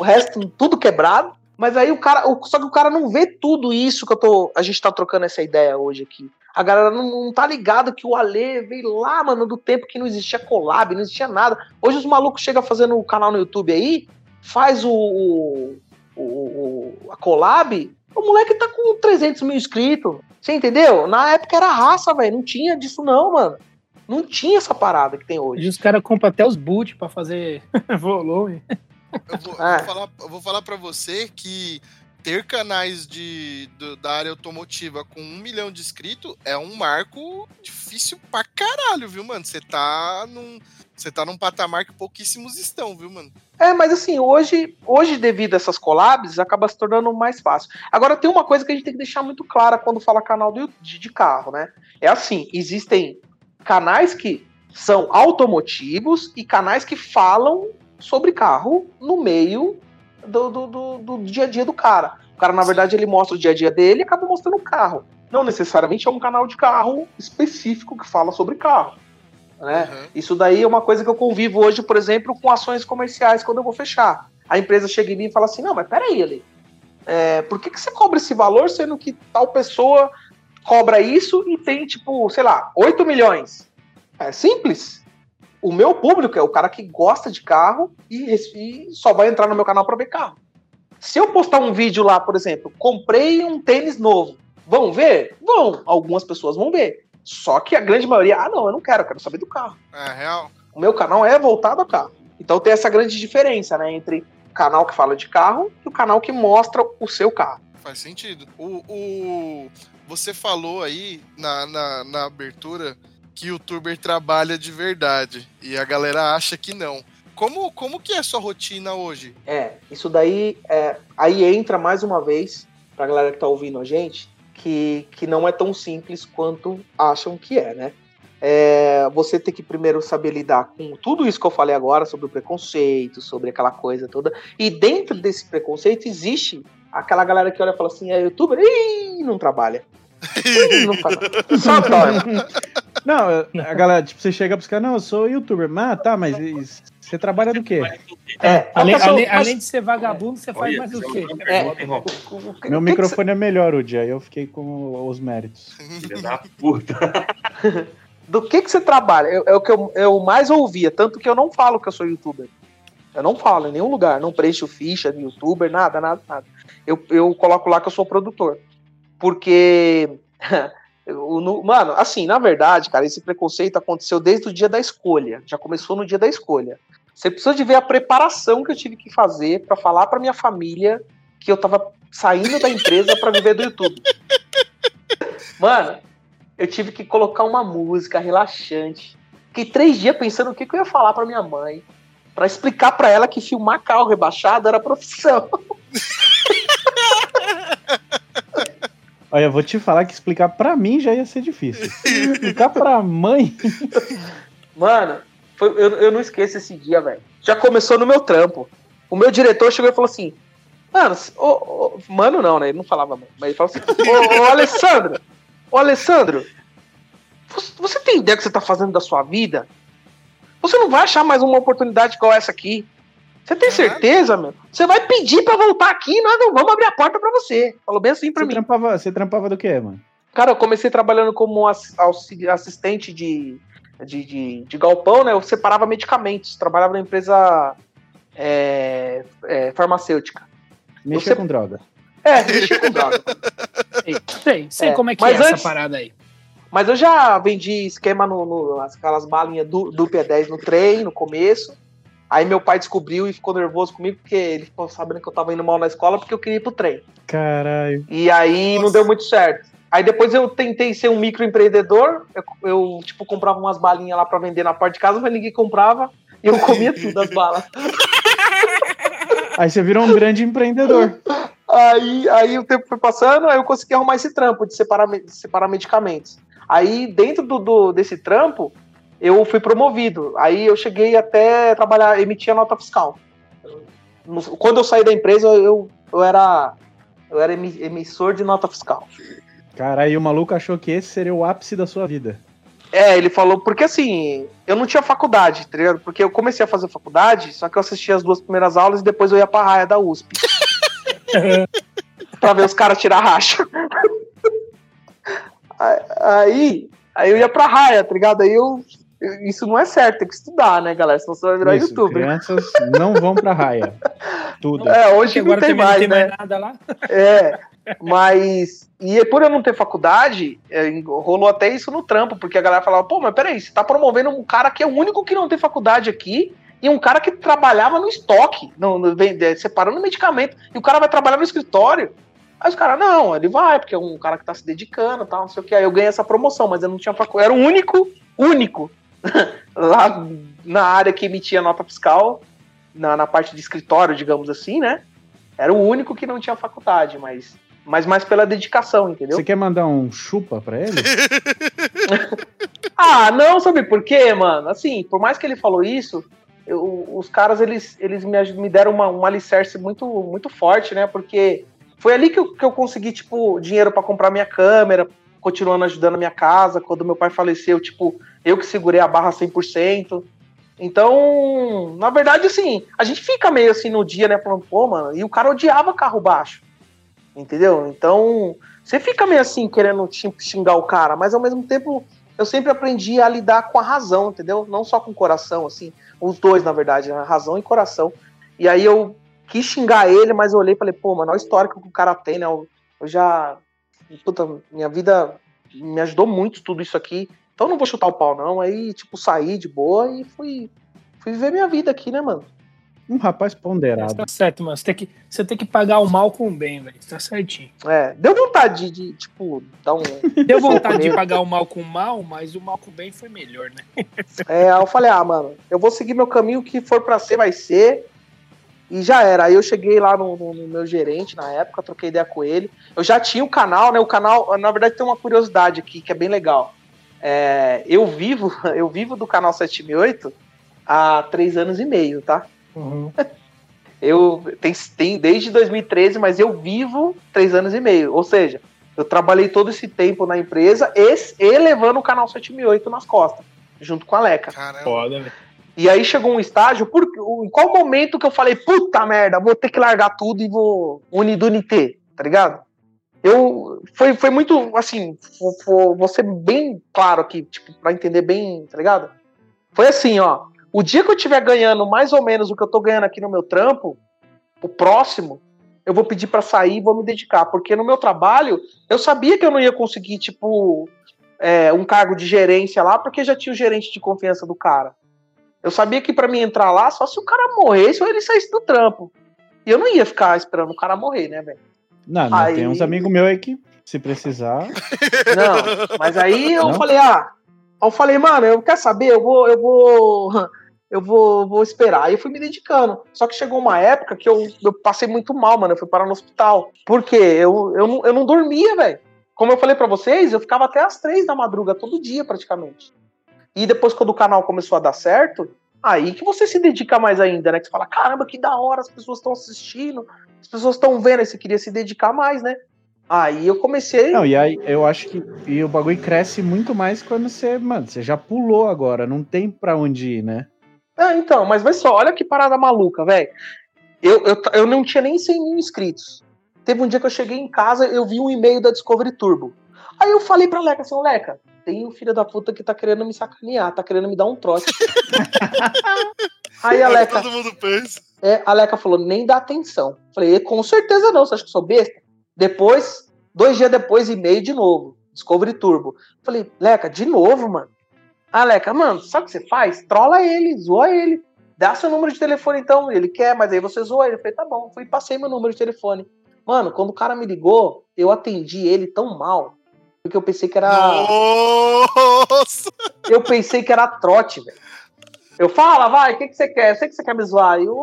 o resto tudo quebrado. Mas aí o cara, só que o cara não vê tudo isso que eu tô, a gente tá trocando essa ideia hoje aqui. A galera não, não tá ligado que o Ale veio lá, mano, do tempo que não existia collab, não existia nada. Hoje os malucos chegam fazendo o canal no YouTube aí, faz o, o, o- a collab, o moleque tá com 300 mil inscritos. Você entendeu? Na época era raça, velho. Não tinha disso, não, mano. Não tinha essa parada que tem hoje. E os caras compram até os boot pra fazer volume. Eu vou, Ah. vou falar, eu vou falar pra você que ter canais de, do- da área automotiva com um milhão de inscritos é um marco difícil pra caralho, viu, mano? Você tá num. Você tá num patamar que pouquíssimos estão, viu, mano? É, mas assim, hoje, hoje devido a essas collabs, acaba se tornando mais fácil. Agora, tem uma coisa que a gente tem que deixar muito clara quando fala canal do- de, de carro, né? É assim, existem canais que são automotivos e canais que falam sobre carro no meio do, do, do- do dia a dia do cara. O cara, na verdade, ele mostra o dia a dia dele e acaba mostrando o carro. Não necessariamente é um canal de carro específico que fala sobre carro. Né? Uhum. Isso daí é uma coisa que eu convivo hoje, por exemplo, com ações comerciais quando eu vou fechar. A empresa chega em mim e fala assim: não, mas peraí, Ale, é, por que, que você cobra esse valor sendo que tal pessoa cobra isso e tem, tipo, sei lá, 8 milhões? É simples. O meu público é o cara que gosta de carro e, e só vai entrar no meu canal para ver carro. Se eu postar um vídeo lá, por exemplo, comprei um tênis novo, vão ver? Vão. Algumas pessoas vão ver. Só que a grande maioria, ah, não, eu não quero, eu quero saber do carro. É real. O meu canal é voltado a carro. Então tem essa grande diferença, né, entre o canal que fala de carro e o canal que mostra o seu carro. Faz sentido. O, o- você falou aí na, na, na abertura que o youtuber trabalha de verdade e a galera acha que não. Como, como que é a sua rotina hoje? É, isso daí é, aí entra mais uma vez pra galera que tá ouvindo a gente que, que não é tão simples quanto acham que é, né? É, você tem que primeiro saber lidar com tudo isso que eu falei agora sobre o preconceito, sobre aquela coisa toda. E dentro desse preconceito existe aquela galera que olha e fala assim: é youtuber? Ih, não trabalha. Ih, não faz nada. Só dorme. Não, a galera, tipo, você chega pros caras, não, eu sou youtuber. Ah, tá, mas você trabalha do quê? É, Além, pessoa- além, mas- além de ser vagabundo, você faz Olha, mais o é quê? o- o que- Meu microfone é melhor, o dia, eu fiquei com os méritos. Filha da puta. do que que você trabalha? É, é o que eu, eu mais ouvia, tanto que eu não falo que eu sou youtuber. Eu não falo em nenhum lugar, não preencho ficha de youtuber, nada, nada, nada. Eu, eu coloco lá que eu sou produtor. Porque. mano, assim, na verdade, cara, esse preconceito aconteceu desde o dia da escolha. Já começou no dia da escolha. Você precisa de ver a preparação que eu tive que fazer pra falar pra minha família que eu tava saindo da empresa pra viver do YouTube. Mano, eu tive que colocar uma música relaxante. Fiquei três dias pensando o que, que eu ia falar pra minha mãe. Pra explicar pra ela que filmar carro rebaixado era profissão. Olha, eu vou te falar que explicar pra mim já ia ser difícil. Explicar pra mãe. Mano, foi- eu, eu não esqueço esse dia, velho. Já começou no meu trampo. O meu diretor chegou e falou assim: Mano, mano, não, né? Ele não falava, mano. Mas ele falou assim: Ô, ô Alessandro, ô Alessandro, você, você tem ideia do que você tá fazendo da sua vida? Você não vai achar mais uma oportunidade igual essa aqui. Você tem certeza, meu? Você vai pedir pra voltar aqui e nós não vamos abrir a porta pra você. Falou bem assim pra Você mim. trampava, você trampava do quê, mano? Cara, eu comecei trabalhando como assistente de, de, de, de galpão, né? Eu separava medicamentos, trabalhava na empresa é, é, farmacêutica. Você- com droga. É, mexi com droga. Sei, sei, sei É, como é que é antes- essa parada aí. Mas eu já vendi esquema no, no aquelas balinhas do, do P10 no trem, no começo. Aí meu pai descobriu e ficou nervoso comigo, porque ele ficou sabendo que eu tava indo mal na escola porque eu queria ir pro trem. Caralho. E aí não Nossa. deu muito certo. Aí depois eu tentei ser um microempreendedor. Eu, eu, tipo, comprava umas balinhas lá pra vender na porta de casa, mas ninguém comprava. E eu comia tudo as balas. Aí você virou um grande empreendedor. Aí, aí o tempo foi passando, aí eu consegui arrumar esse trampo de separar, me- de separar medicamentos. Aí, dentro do, do- desse trampo, eu fui promovido. Aí eu cheguei até trabalhar, emitir a nota fiscal. Quando eu saí da empresa, eu, eu era, eu era emi- emissor de nota fiscal. Caralho, o maluco achou que esse seria o ápice da sua vida. É, ele falou, porque assim, eu não tinha faculdade, tá ligado? Porque eu comecei a fazer faculdade, só que eu assistia as duas primeiras aulas e depois eu ia pra raia da USP. pra ver os caras tirar racha. Aí, aí eu ia pra raia, tá ligado? Aí eu. Isso não é certo, tem que estudar, né, galera? Senão você vai virar Isso, youtuber. crianças não vão pra raia. Tudo. É, hoje Porque não agora tem mais, não tem né? mais nada lá. É, mas. E por eu não ter faculdade, é, rolou até isso no trampo, porque a galera falava, pô, mas peraí, você tá promovendo um cara que é o único que não tem faculdade aqui e um cara que trabalhava no estoque, no, no- vende- separando medicamento, e o cara vai trabalhar no escritório. Aí os caras, não, ele vai, porque é um cara que tá se dedicando e tal, não sei o que. Aí eu ganhei essa promoção, mas eu não tinha faculdade. Era o único, único, lá na área que emitia nota fiscal, na, na parte de escritório, digamos assim, né? Era o único que não tinha faculdade, mas, mas mais pela dedicação, entendeu? Você quer mandar um chupa pra ele? Ah, não, sabe por quê, mano? Assim, por mais que ele falou isso, eu- os caras, eles, eles me, me deram uma, um alicerce muito, muito forte, né? Porque foi ali que eu, que eu consegui, tipo, dinheiro pra comprar minha câmera, continuando ajudando a minha casa. Quando meu pai faleceu, tipo, eu que segurei a barra 100%. Então, na verdade, assim, a gente fica meio assim no dia, né? Falando, pô, mano, e o cara odiava carro baixo. Entendeu? Então, você fica meio assim, querendo xing- xingar o cara, mas ao mesmo tempo eu sempre aprendi a lidar com a razão, entendeu? Não só com o coração, assim, os dois, na verdade, né? razão e coração. E aí eu quis xingar ele, mas eu olhei e falei, pô, mano, olha o histórico que o cara tem, né? Eu, eu já. Puta, minha vida me ajudou muito tudo isso aqui. Então não vou chutar o pau, não. Aí, tipo, saí de boa e fui, fui viver minha vida aqui, né, mano? Um rapaz ponderado. Tá certo, mano. Você tem que, você tem que pagar o mal com o bem, velho. Tá certinho. É, deu vontade de, de, tipo, dar um. Deu vontade de pagar o mal com o mal, mas o mal com o bem foi melhor, né? É, aí eu falei, ah, mano, eu vou seguir meu caminho, o que for pra ser, vai ser. E já era. Aí eu cheguei lá no, no- no meu gerente na época, troquei ideia com ele. Eu já tinha o canal, né? O canal, na verdade, tem uma curiosidade aqui que é bem legal. É, eu vivo, eu vivo do canal 7008 há três anos e meio, tá? Eu tem, tem desde 2013, mas eu vivo três anos e meio. Ou seja, eu trabalhei todo esse tempo na empresa e, e levando o canal 7008 nas costas, junto com a Leca. Caramba. Velho. E aí chegou um estágio, por, em qual momento que eu falei, puta merda, vou ter que largar tudo e vou unir do NT, tá ligado? Eu, foi, foi muito, assim, vou, ser bem claro aqui, tipo, pra entender bem, tá ligado? Foi assim, ó, o dia que eu estiver ganhando mais ou menos o que eu tô ganhando aqui no meu trampo, o próximo, eu vou pedir pra sair e vou me dedicar, porque no meu trabalho, eu sabia que eu não ia conseguir, tipo, é, um cargo de gerência lá, porque já tinha o gerente de confiança do cara. Eu sabia que pra mim entrar lá, só se o cara morresse ou ele saísse do trampo. E eu não ia ficar esperando o cara morrer, né, velho? Não, não Aí- tem uns amigos meus aí que, se precisar. Não, mas aí eu Não? falei, ah, eu falei, mano, eu quero saber, eu vou, eu vou, eu vou, vou esperar. Aí eu fui me dedicando. Só que chegou uma época que eu, eu passei muito mal, mano. Eu fui parar no hospital. Por quê? Eu, eu, não, eu não dormia, velho. Como eu falei pra vocês, eu ficava até as três da madruga, todo dia praticamente. E depois, quando o canal começou a dar certo, aí que você se dedica mais ainda, né? Que você fala, caramba, que da hora, as pessoas estão assistindo, as pessoas estão vendo, aí você queria se dedicar mais, né? Aí eu comecei. Não, e aí eu acho que e o bagulho cresce muito mais quando você, mano, você já pulou agora, não tem pra onde ir, né? Ah, então, mas vai só, olha que parada maluca, velho. Eu, eu, eu não tinha nem 100 mil inscritos. Teve um dia que eu cheguei em casa, eu vi um e-mail da Discovery Turbo. Aí eu falei pra Leca assim, "Ô, Leca, tem um filho da puta que tá querendo me sacanear, tá querendo me dar um troço. Aí a Leca, Todo mundo pensa. é, a Leca falou, nem dá atenção. Falei, com certeza não, você acha que eu sou besta? Depois, dois dias depois, e-mail de novo. Discovery Turbo. Falei, Leca, de novo, mano. Ah, Leca, mano, sabe o que você faz? Trola ele, zoa ele. Dá seu número de telefone então. Ele quer, mas aí você zoa ele. Eu falei, tá bom. Fui passei meu número de telefone. Mano, quando o cara me ligou, eu atendi ele tão mal. Porque eu pensei que era. Nossa! Eu pensei que era trote, velho. Eu falo, vai, o que, que você quer? Eu sei que você quer me zoar. E, ô,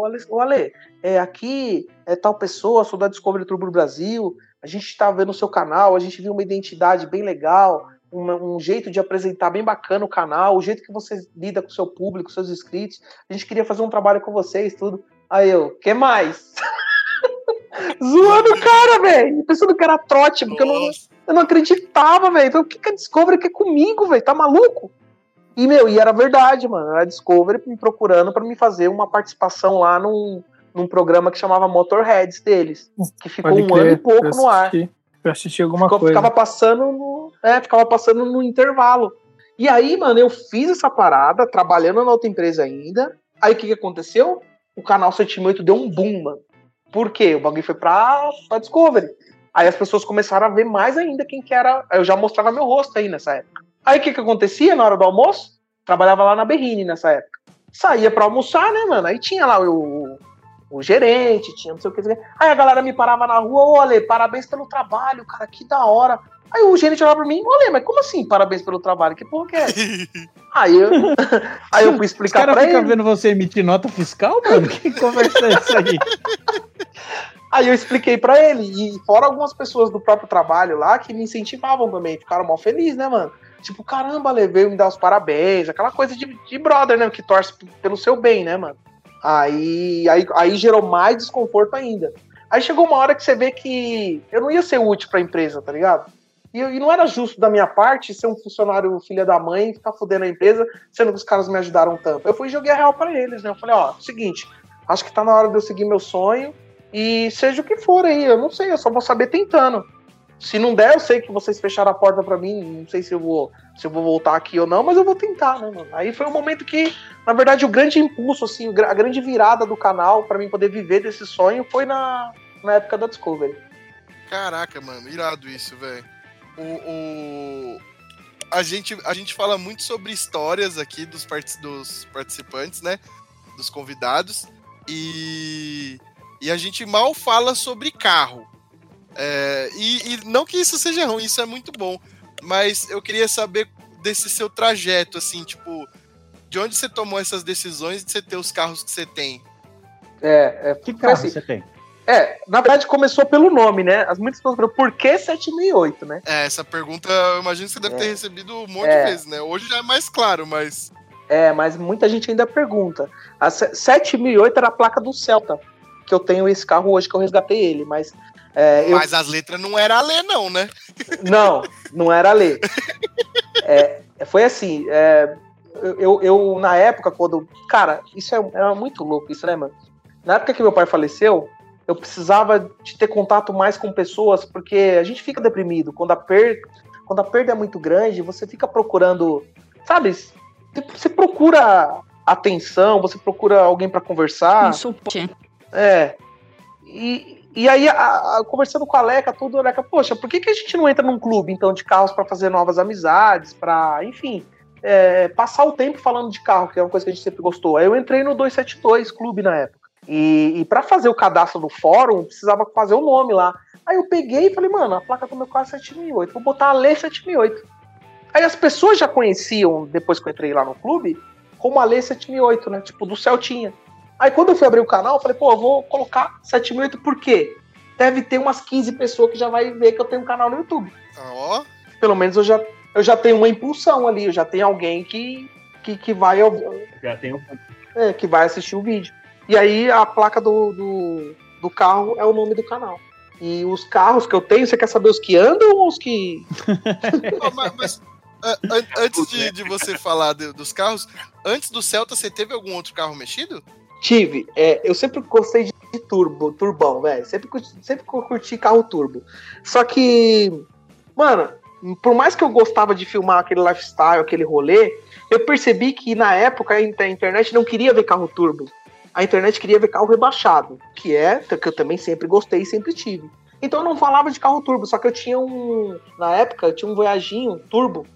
ô, Ale, ô, Ale, é, aqui é tal pessoa, sou da Discovery Turbo Brasil. A gente tá vendo o seu canal, a gente viu uma identidade bem legal, uma- um jeito de apresentar bem bacana o canal, o jeito que você lida com o seu público, seus inscritos. A gente queria fazer um trabalho com vocês, tudo. Aí eu, que mais? Zoando o cara, velho. Pensando que era trote, porque eu não, Nossa. Eu não acreditava, velho. Então, o que, que a Discovery quer comigo, velho? Tá maluco? E, meu, e era verdade, mano. A Discovery me procurando pra me fazer uma participação lá num, num programa que chamava Motorheads deles. Que ficou Pode um crer, ano e pouco no ar. Eu assisti alguma Ficou- coisa. ficava passando no. É, ficava passando no intervalo. E aí, mano, eu fiz essa parada, trabalhando na outra empresa ainda. Aí o que, que aconteceu? O canal 78 deu um boom, mano. Por quê? O bagulho foi pra, pra Discovery. Aí as pessoas começaram a ver mais ainda quem que era. Eu já mostrava meu rosto aí nessa época. Aí o que, que acontecia na hora do almoço? Trabalhava lá na Berrine nessa época. Saía pra almoçar, né, mano? Aí tinha lá o, o gerente, tinha não sei o que. Aí a galera me parava na rua, ô Ale, parabéns pelo trabalho, cara, que da hora. Aí o gerente olhava pra mim, ô Ale, mas como assim parabéns pelo trabalho? Que porra que é? Aí eu, aí eu fui Os explicar caras pra ficam ele. vendo você emitir nota fiscal, mano? Que conversa é essa aí? Aí eu expliquei pra ele, e fora algumas pessoas do próprio trabalho lá que me incentivavam também, ficaram mal felizes, né, mano? Tipo, caramba, Ale, veio me dar os parabéns, aquela coisa de, de brother, né, que torce pelo seu bem, né, mano? Aí, aí, aí gerou mais desconforto ainda. Aí chegou uma hora que você vê que eu não ia ser útil pra empresa, tá ligado? E, e não era justo da minha parte ser um funcionário filha da mãe ficar fudendo a empresa, sendo que os caras me ajudaram tanto. Eu fui e joguei a real pra eles, né? Eu falei, ó, seguinte, acho que tá na hora de eu seguir meu sonho e seja o que for aí, eu não sei, eu só vou saber tentando. Se não der, eu sei que vocês fecharam a porta pra mim, não sei se eu vou se eu vou voltar aqui ou não, mas eu vou tentar, né, mano? Aí foi um momento que, na verdade, o grande impulso, assim, a grande virada do canal pra mim poder viver desse sonho foi na, na época da Discovery. Caraca, mano, irado isso, velho. O, o- A, gente, a gente fala muito sobre histórias aqui dos, partic- dos participantes, né? Dos convidados. E, e a gente mal fala sobre carro. É, e, e não que isso seja ruim, isso é muito bom. Mas eu queria saber desse seu trajeto, assim, tipo, de onde você tomou essas decisões de você ter os carros que você tem? É, é, Que carro assim, você tem? é, na verdade começou pelo nome, né? As muitas pessoas perguntam, por que 7008, né? É, essa pergunta eu imagino que você deve É. ter recebido um monte É. de vezes, né? Hoje já é mais claro, mas. É, mas muita gente ainda pergunta. A se- 7008 era a placa do Celta, que eu tenho esse carro hoje, que eu resgatei ele, mas... é, eu, Mas as letras não era a ler, não, né? Não, não era ler. É, foi assim, é, eu, eu, na época, quando. Cara, isso é, era muito louco, isso, né, mano? Na época que meu pai faleceu, eu precisava de ter contato mais com pessoas, porque a gente fica deprimido. Quando a, per, quando a perda é muito grande, você fica procurando. Sabe? Você procura atenção, você procura alguém pra conversar. Um suporte. É. E, e aí, a- a- conversando com a Leca, tudo, a Leca, poxa, por que, que a gente não entra num clube, então, de carros para fazer novas amizades, para, enfim, é, passar o tempo falando de carro, que é uma coisa que a gente sempre gostou. Aí eu entrei no 272 Clube na época. E, e para fazer o cadastro do fórum, precisava fazer o nome lá. Aí eu peguei e falei, mano, a placa do meu carro é 7008, vou botar a Lê 7008. Aí as pessoas já conheciam, depois que eu entrei lá no clube, como a Lê 7008, né? Tipo, do Celtinha. Aí quando eu fui abrir o canal, eu falei, pô, eu vou colocar 7008 por quê? Deve ter umas 15 pessoas que já vai ver que eu tenho um canal no YouTube. Ah, Ó, Pelo menos eu já, eu já tenho uma impulsão ali, eu já tenho alguém que, que, que, vai, Já um. é, que vai assistir o vídeo. E aí a placa do, do, do carro é o nome do canal. E os carros que eu tenho, você quer saber os que andam ou os que. Mas, mas, an- antes de, de você falar de- dos carros, antes do Celta, você teve algum outro carro mexido? Tive. É, eu sempre gostei de, turbo, turbão, velho. Sempre, sempre curti carro turbo. Só que, mano, por mais que eu gostava de filmar aquele lifestyle, aquele rolê, eu percebi que na época a internet não queria ver carro turbo. A internet queria ver carro rebaixado, que é que eu também sempre gostei e sempre tive. Então eu não falava de carro turbo, só que eu tinha um. Na época, eu tinha um Voyaginho turbo.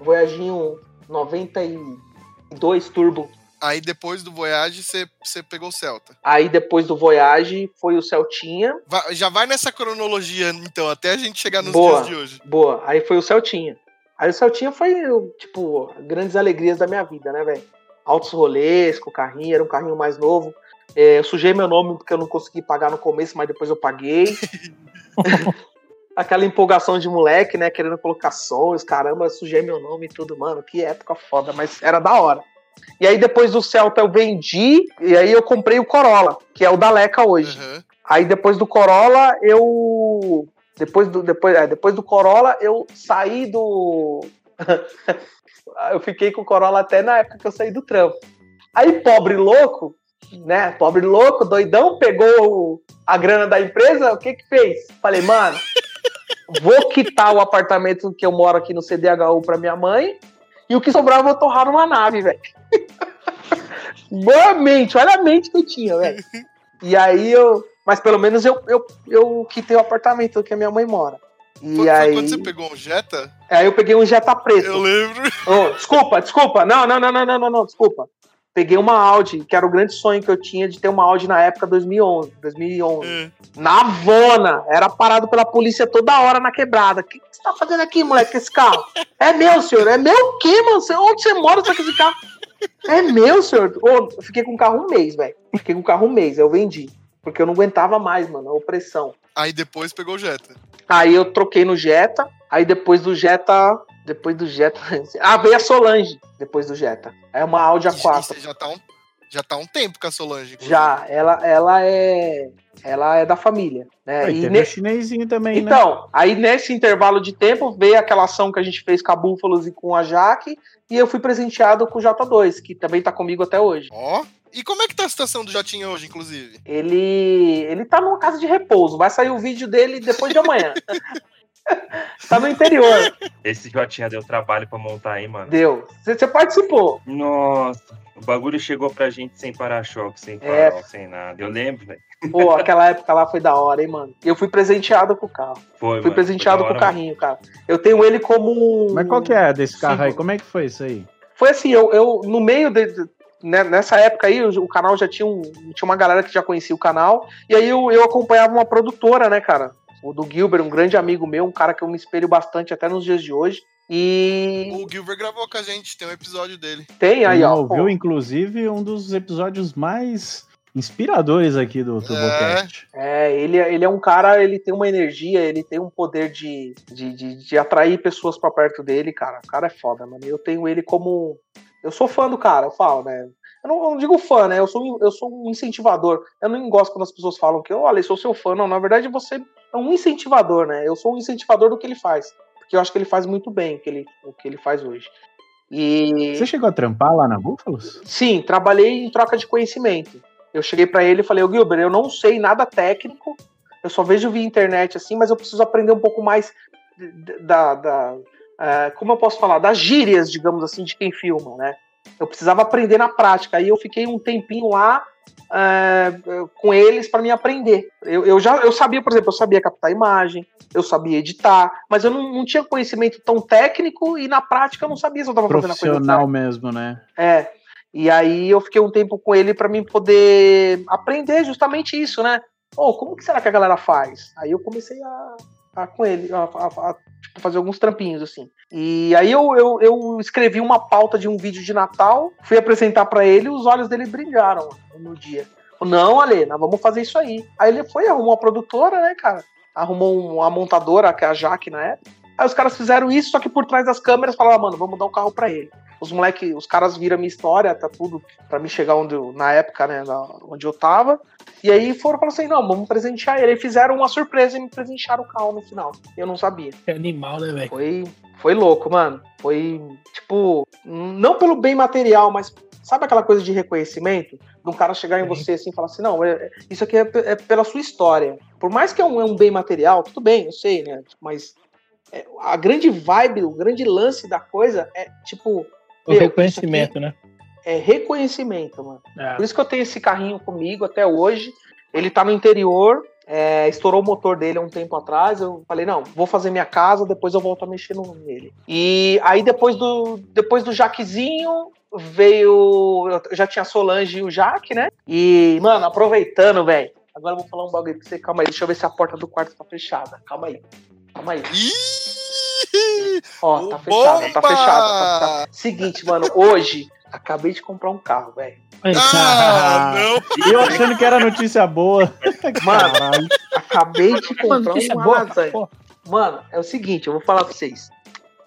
Um Voyaginho 92 turbo. Aí depois do Voyage, você, pegou o Celta. Aí depois do Voyage foi o Celtinha. Va- já vai nessa cronologia, então, até a gente chegar nos Boa. dias de hoje. Boa. Aí foi o Celtinha. Aí o Celtinha foi, tipo, grandes alegrias da minha vida, né, velho? Altos rolês com o carrinho, era um carrinho mais novo. É, eu sujei meu nome porque eu não consegui pagar no começo, mas depois eu paguei. Aquela empolgação de moleque, né? Querendo colocar sons, caramba, sujei meu nome e tudo, mano. Que época foda, mas era da hora. E aí depois do Celta eu vendi, e aí eu comprei o Corolla, que é o da Leca hoje. Aham. Aí depois do Corolla, eu. Depois do, depois, é, depois do Corolla, eu saí do. eu fiquei com o Corolla até na época que eu saí do trampo. Aí, pobre louco, né? Pobre louco, doidão, pegou a grana da empresa, o que que fez? Falei, mano, vou quitar o apartamento que eu moro aqui no CDHU pra minha mãe, e o que sobrar eu vou torrar numa nave, velho. Boa mente, olha a mente que eu tinha, velho. E aí eu. Mas pelo menos eu, eu, eu quitei o apartamento que a minha mãe mora. E foi aí. quando você pegou um Jetta? Aí eu peguei um Jetta preto. Eu lembro. Oh, desculpa, desculpa. Não, não, não, não, não, não, não, desculpa. Peguei uma Audi, que era o grande sonho que eu tinha de ter uma Audi na época 2011. 2011. É. Na Vona. Era parado pela polícia toda hora na quebrada. O que, que você tá fazendo aqui, moleque, com esse carro? É meu, senhor. É meu o quê, mano? Você- Onde você mora com esse carro? É meu, senhor. Eu fiquei com o carro um mês, velho. Fiquei com o carro um mês, eu vendi. Porque eu não aguentava mais, mano, a opressão. Aí depois pegou o Jetta. Aí eu troquei no Jetta. Aí depois do Jetta. Depois do Jetta. Ah, veio a Solange depois do Jetta. É uma Audi E- A4. e já tá um, já tá um tempo com a Solange. inclusive. Já, ela, ela é. Ela é da família. Né? Aí E teve ne- chinesinho também, né? Então, aí nesse intervalo de tempo veio aquela ação que a gente fez com a Búfalos e com a Jaque, e eu fui presenteado com o J2, que também tá comigo até hoje. Ó. E como é que tá a situação do Jotinha hoje, inclusive? Ele ele tá numa casa de repouso, vai sair o vídeo dele depois de amanhã. tá no interior, Esse Jotinha deu trabalho pra montar aí, mano. deu. Você participou. Nossa, o bagulho chegou pra gente sem para-choque, sem É. farol, sem nada. Eu lembro, velho. Pô, aquela época lá foi da hora, hein, mano. Eu fui presenteado com o carro. Foi, Fui mano, presenteado foi com o hora, carrinho, cara. Eu tenho ele como um. Mas qual que é desse carro aí? Sim. Como é que foi isso aí? Foi assim, eu, eu no meio de, né, nessa época aí, o, o canal já tinha um, tinha uma galera que já conhecia o canal, e aí eu, eu acompanhava uma produtora, né, cara? O do Gilbert, um grande amigo meu, um cara que eu me espelho bastante até nos dias de hoje. E O Gilbert gravou com a gente, tem um episódio dele. tem aí, ó. ouviu, pô, inclusive, um dos episódios mais inspiradores aqui do TurboCast. É, ele, ele é um cara, ele tem uma energia, ele tem um poder de, de, de, de atrair pessoas pra perto dele, cara. O cara é foda, mano. Eu tenho ele como. Eu sou fã do cara, eu falo, né? Eu não, eu não digo fã, né? Eu sou, um- eu sou um incentivador. Eu não gosto quando as pessoas falam que, olha, eu sou seu fã. Não, na verdade você é um incentivador, né? Eu sou um incentivador do que ele faz. Porque eu acho que ele faz muito bem o que ele, o que ele faz hoje. E. Você chegou a trampar lá na Búfalos? Sim, trabalhei em troca de conhecimento. Eu cheguei pra ele e falei, ô Gilbert, eu não sei nada técnico, eu só vejo via internet assim, mas eu preciso aprender um pouco mais da, da eh, como eu posso falar, das gírias, digamos assim, de quem filma, né? Eu precisava aprender na prática. Aí eu fiquei um tempinho lá eh, com eles para me aprender. Eu, eu já eu sabia, por exemplo, eu sabia captar imagem, eu sabia editar, mas eu não, não tinha conhecimento tão técnico e na prática eu não sabia se eu estava fazendo a coisa. Profissional mesmo, né? É. E aí eu fiquei um tempo com ele para mim poder aprender justamente isso, né? Oh, como que será que a galera faz? Aí eu comecei a, a com ele, a, a- a, tipo, fazer alguns trampinhos assim. E aí eu, eu, eu escrevi uma pauta de um vídeo de Natal, fui apresentar para ele, e os olhos dele brilharam no dia. Não, Ale, vamos fazer isso aí. Aí ele foi, arrumou uma produtora, né, cara? Arrumou um- uma montadora, que é a Jaque na época. Aí os caras fizeram isso, só que por trás das câmeras falaram, mano, vamos dar um carro para ele os moleques, os caras viram minha história, tá tudo pra me chegar onde eu, na época, né, na- onde eu tava. E aí foram falando assim, não, vamos presentear ele. Aí fizeram uma surpresa e me presentearam o carro no final. Eu não sabia. É animal, né, velho? Foi, foi louco, mano. Foi, tipo, não pelo bem material, mas sabe aquela coisa de reconhecimento? De um cara chegar em você assim e falar assim, não, é- isso aqui é, é pela sua história. Por mais que é um, é um bem material, tudo bem, eu sei, né? Mas é, a grande vibe, o grande lance da coisa é, tipo, O Meu, reconhecimento, né? é reconhecimento, mano. É. Por isso que eu tenho esse carrinho comigo até hoje. Ele tá no interior. É, estourou o motor dele há um tempo atrás. Eu falei, não, vou fazer minha casa, depois eu volto a mexer no- nele. E aí depois do, depois do Jaquezinho veio. Eu já tinha a Solange e o Jaque, né? E, mano, aproveitando, velho. Agora eu vou falar um bagulho pra você. Calma aí, deixa eu ver se a porta do quarto tá fechada. Calma aí. Calma aí. Ih! Ó, tá o fechada, tá bomba! fechada. Tá, tá. Seguinte, mano, hoje acabei de comprar um carro, velho. Ah, não! E eu achando que era notícia boa. Mano, Caralho. acabei de Mano, comprar notícia uma boa. Mano, é o seguinte, eu vou falar pra vocês.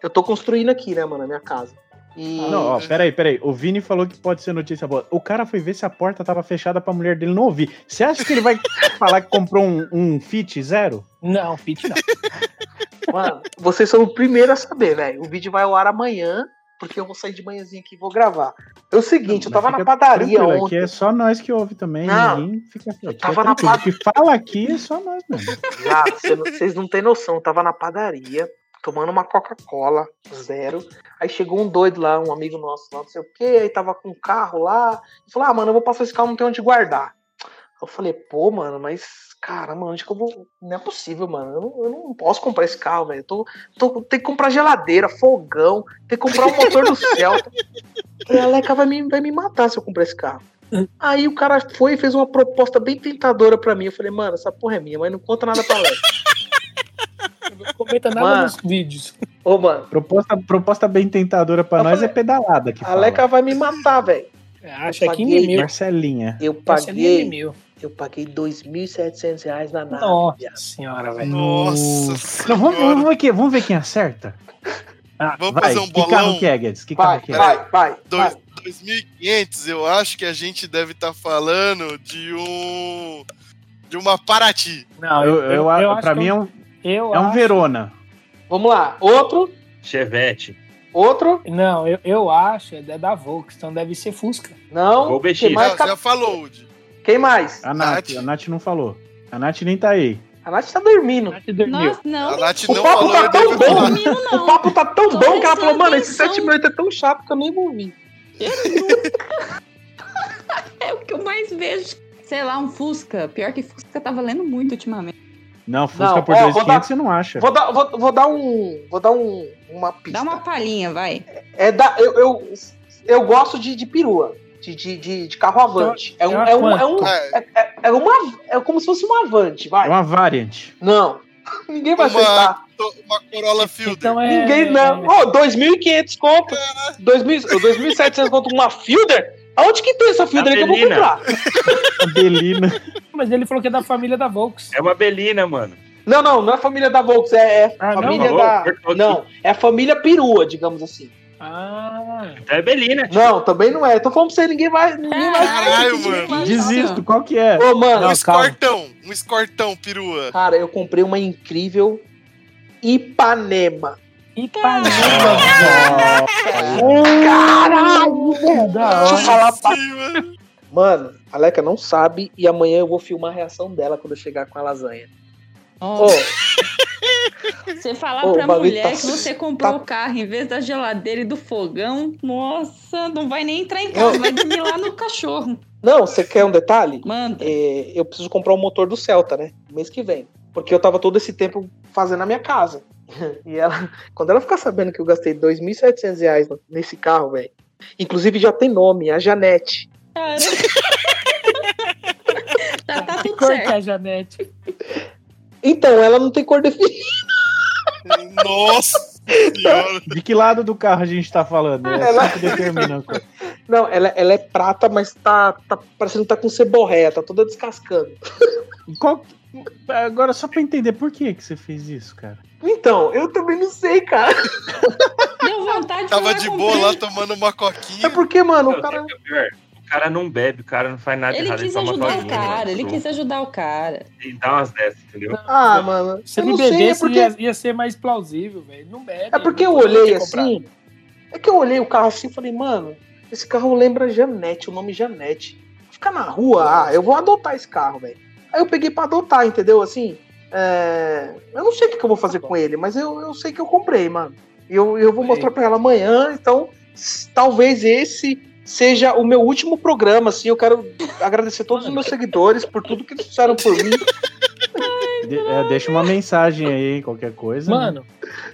Eu tô construindo aqui, né, mano, a minha casa. E. Não, ó, peraí, peraí. O Vini falou que pode ser notícia boa. O cara foi ver se a porta tava fechada pra mulher dele não ouvir. Você acha que ele vai falar que comprou um, um Fit zero? Não, Fit não. Mano, vocês são o primeiro a saber, velho. O vídeo vai ao ar amanhã, porque eu vou sair de manhãzinha aqui e vou gravar. É o seguinte, eu tava na padaria tranquilo, Aqui ontem. é só nós que ouve também. Não, ninguém fica aqui. eu tava é na tranquilo. pad- O que fala aqui é só nós mesmo. Ah, cê não- vocês não têm noção. Eu tava na padaria, tomando uma Coca-Cola, zero. Aí chegou um doido lá, um amigo nosso lá, não sei o quê. Aí tava com um carro lá. E falou: Ah, mano, eu vou passar esse carro, não tem onde guardar. Eu falei: Pô, mano, mas, cara, mano, onde que eu vou. Não é possível, mano. Eu não, eu não posso comprar esse carro, velho. Eu tô, tô, tem que comprar geladeira, fogão, tem que comprar o motor do Celta. E a Leca vai me, vai me matar se eu comprar esse carro. Aí o cara foi e fez uma proposta bem tentadora pra mim. Eu falei, mano, essa porra é minha, mas não conta nada pra Leca. Não comenta nada Mano. nos vídeos. Ô, mano, Proposta, proposta bem tentadora pra Eu nós falei- é pedalada. Que a fala. Leca vai me matar, velho. Acha paguei. 15 mil. Marcelinha. Eu Marcelinha paguei, mil. Eu paguei 2.700 reais na nave. Nossa viado. senhora, velho. Nossa vamos, senhora. vamos, ver quem, vamos ver quem acerta. Vamos Vai, fazer um que bolão. carro que é, Guedes? Que Vai, carro que é? vai, vai, Dois- vai. 2.500, eu acho que a gente deve estar falando de um. De uma Paraty. Não, Eu, eu, acho pra que mim é eu- um, eu é um acho- Verona. Vamos lá. Outro, Chevette. outro. Não, eu, eu acho, é da Volks, então deve ser Fusca. Não. BX. Quem mais, Já, cap- já falou, Woody. Quem mais? A Nath, Nath. a Nath não falou. A Nath nem tá aí. A Nath tá dormindo. Nath dormiu. Nossa, não. A Nath O não papo falou, tá eu tão bom. Dormindo, O papo tá tão Tô bom que ela falou, mano, esse atenção. 7 minutos é tão chato que eu nem vou ouvir. É o que eu mais vejo. Sei lá, um Fusca. Pior que Fusca tá valendo muito ultimamente. Não, Fusca Não, por ó, 2.500 vou dar- você não acha. Vou dar, vou, vou dar um. Vou dar um, uma pista. Dá uma palhinha, vai. É da, eu, eu, eu gosto de, de perua. De, de, de, de carro avante. É, um, eu é, um, é, um, É. é, é- é uma. É como se fosse um avante, É vai. uma variant. Não. Ninguém vai Uma, acertar. uma Corolla Fielder. Então é. Ninguém não. Ô, 2.500 conto. 2.000 2.700 conto uma Fielder? Aonde que tem essa Fielder aí que eu vou Belina. comprar? A Belina. Mas ele falou que é da família da Volks. É uma Belina, mano. Não, não, não é família da Volks, é, é Ah, família Não, da. Não, é a família perua, digamos assim. Ah, Então é Belina. tio. Não, também não é. Tô falando pra você, ninguém vai. Ninguém vai. Caralho, mano. Desisto, qual que é? Ô, mano, Um escortão. Um escortão, perua. cara, eu comprei uma incrível Ipanema. Ipanema. Caralho, velho. Deixa eu falar pra... Mano, a Leca não sabe e amanhã eu vou filmar a reação dela quando eu chegar com a lasanha. Ô, Você falar Ô, pra mulher tá- que você comprou tá- o carro em vez da geladeira e do fogão, nossa, não vai nem entrar em casa, vai dormir lá no cachorro. não, você quer um detalhe? Manda. É, eu preciso comprar o motor do Celta, né? Mês que vem. Porque eu tava todo esse tempo fazendo a minha casa. E ela, quando ela ficar sabendo que eu gastei 2.700 reais no- nesse carro, velho. Inclusive já tem nome, a Janete. Cara. tá, tá Que tudo cor que é certo. a Janete? Então, ela não tem cor definida. Nossa senhora. De que lado do carro a gente tá falando? É Ela- assim que determina a cor. Não, ela, ela é prata, mas tá, tá parecendo que tá com ceborréia, tá toda descascando. Qual- Agora, só pra entender, por que, que você fez isso, cara? Então, eu também não sei, cara. Deu vontade de Tava de boa lá tomando uma É coquinha. porque, mano, Não, o cara. é cara não bebe, o cara não faz nada Ele errado. quis toma ajudar o cara, ele quis ajudar o cara. E dá umas dessas, entendeu? Ah, mano. Se eu ele não sei, é bebesse, porque, ia, ia ser mais plausível, velho. Não bebe. é porque eu olhei assim. É que eu olhei o carro assim e falei, mano, esse carro lembra Janete, o nome Janete. Ficar na rua, ah, eu vou adotar esse carro, velho. Aí eu peguei pra adotar, entendeu? Assim, é, eu não sei o que, que eu vou fazer com ele, mas eu, eu sei que eu comprei, mano. E eu, eu vou mostrar pra ela amanhã, então talvez esse seja o meu último programa, assim. Eu quero agradecer todos os meus seguidores por tudo que eles fizeram por mim. De- é, deixa uma mensagem aí, qualquer coisa. né? Mano,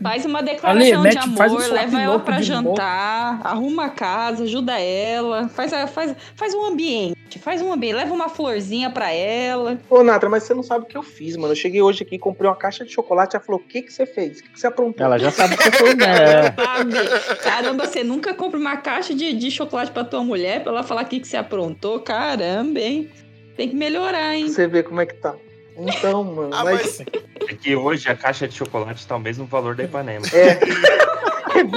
Faz uma declaração mete- de faz um amor, leva ela pra jantar, arruma a casa, ajuda ela, faz, faz, faz um ambiente, faz um ambiente, leva uma florzinha pra ela. Ô, Natra, mas você não sabe o que eu fiz, mano. Eu cheguei hoje aqui, comprei uma caixa de chocolate, ela falou, o que que você fez? O que que você aprontou? Ela já sabe que você foi, né? Caramba, você nunca compra uma caixa de, de chocolate pra tua mulher pra ela falar o que, que você aprontou? Caramba, hein? Tem que melhorar, hein? Você vê como é que tá. Então, mano, Ah, mas... mas É que hoje a caixa de chocolate tá o mesmo valor da Ipanema. É.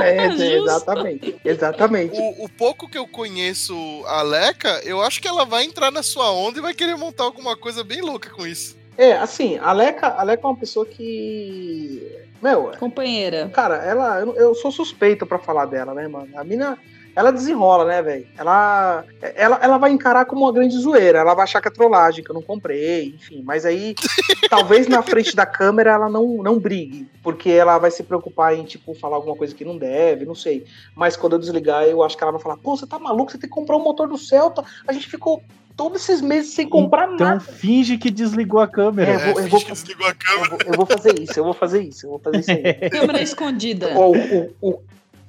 É, é, exatamente. Exatamente. o, o pouco que eu conheço a Leca, eu acho que ela vai entrar na sua onda e vai querer montar alguma coisa bem louca com isso. É, assim, a Leca, a Leca é uma pessoa que. Meu, Companheira. cara, ela. Eu, eu sou suspeito pra falar dela, né, mano? A mina. Ela desenrola, né, velho? Ela, ela, ela vai encarar como uma grande zoeira. Ela vai achar que é trollagem, que eu não comprei, enfim. Mas aí, talvez na frente da câmera ela não, não brigue. Porque ela vai se preocupar em, tipo, falar alguma coisa que não deve, não sei. Mas quando eu desligar, eu acho que ela vai falar: pô, você tá maluco? Você tem que comprar um motor do Celta. A gente ficou todos esses meses sem comprar Então nada. finge que desligou a câmera. É, eu vou- eu vou- finge que desligou a câmera. Eu vou, eu vou fazer isso, eu vou fazer isso, eu vou fazer isso aí. Câmera escondida. Ó, o, o- o-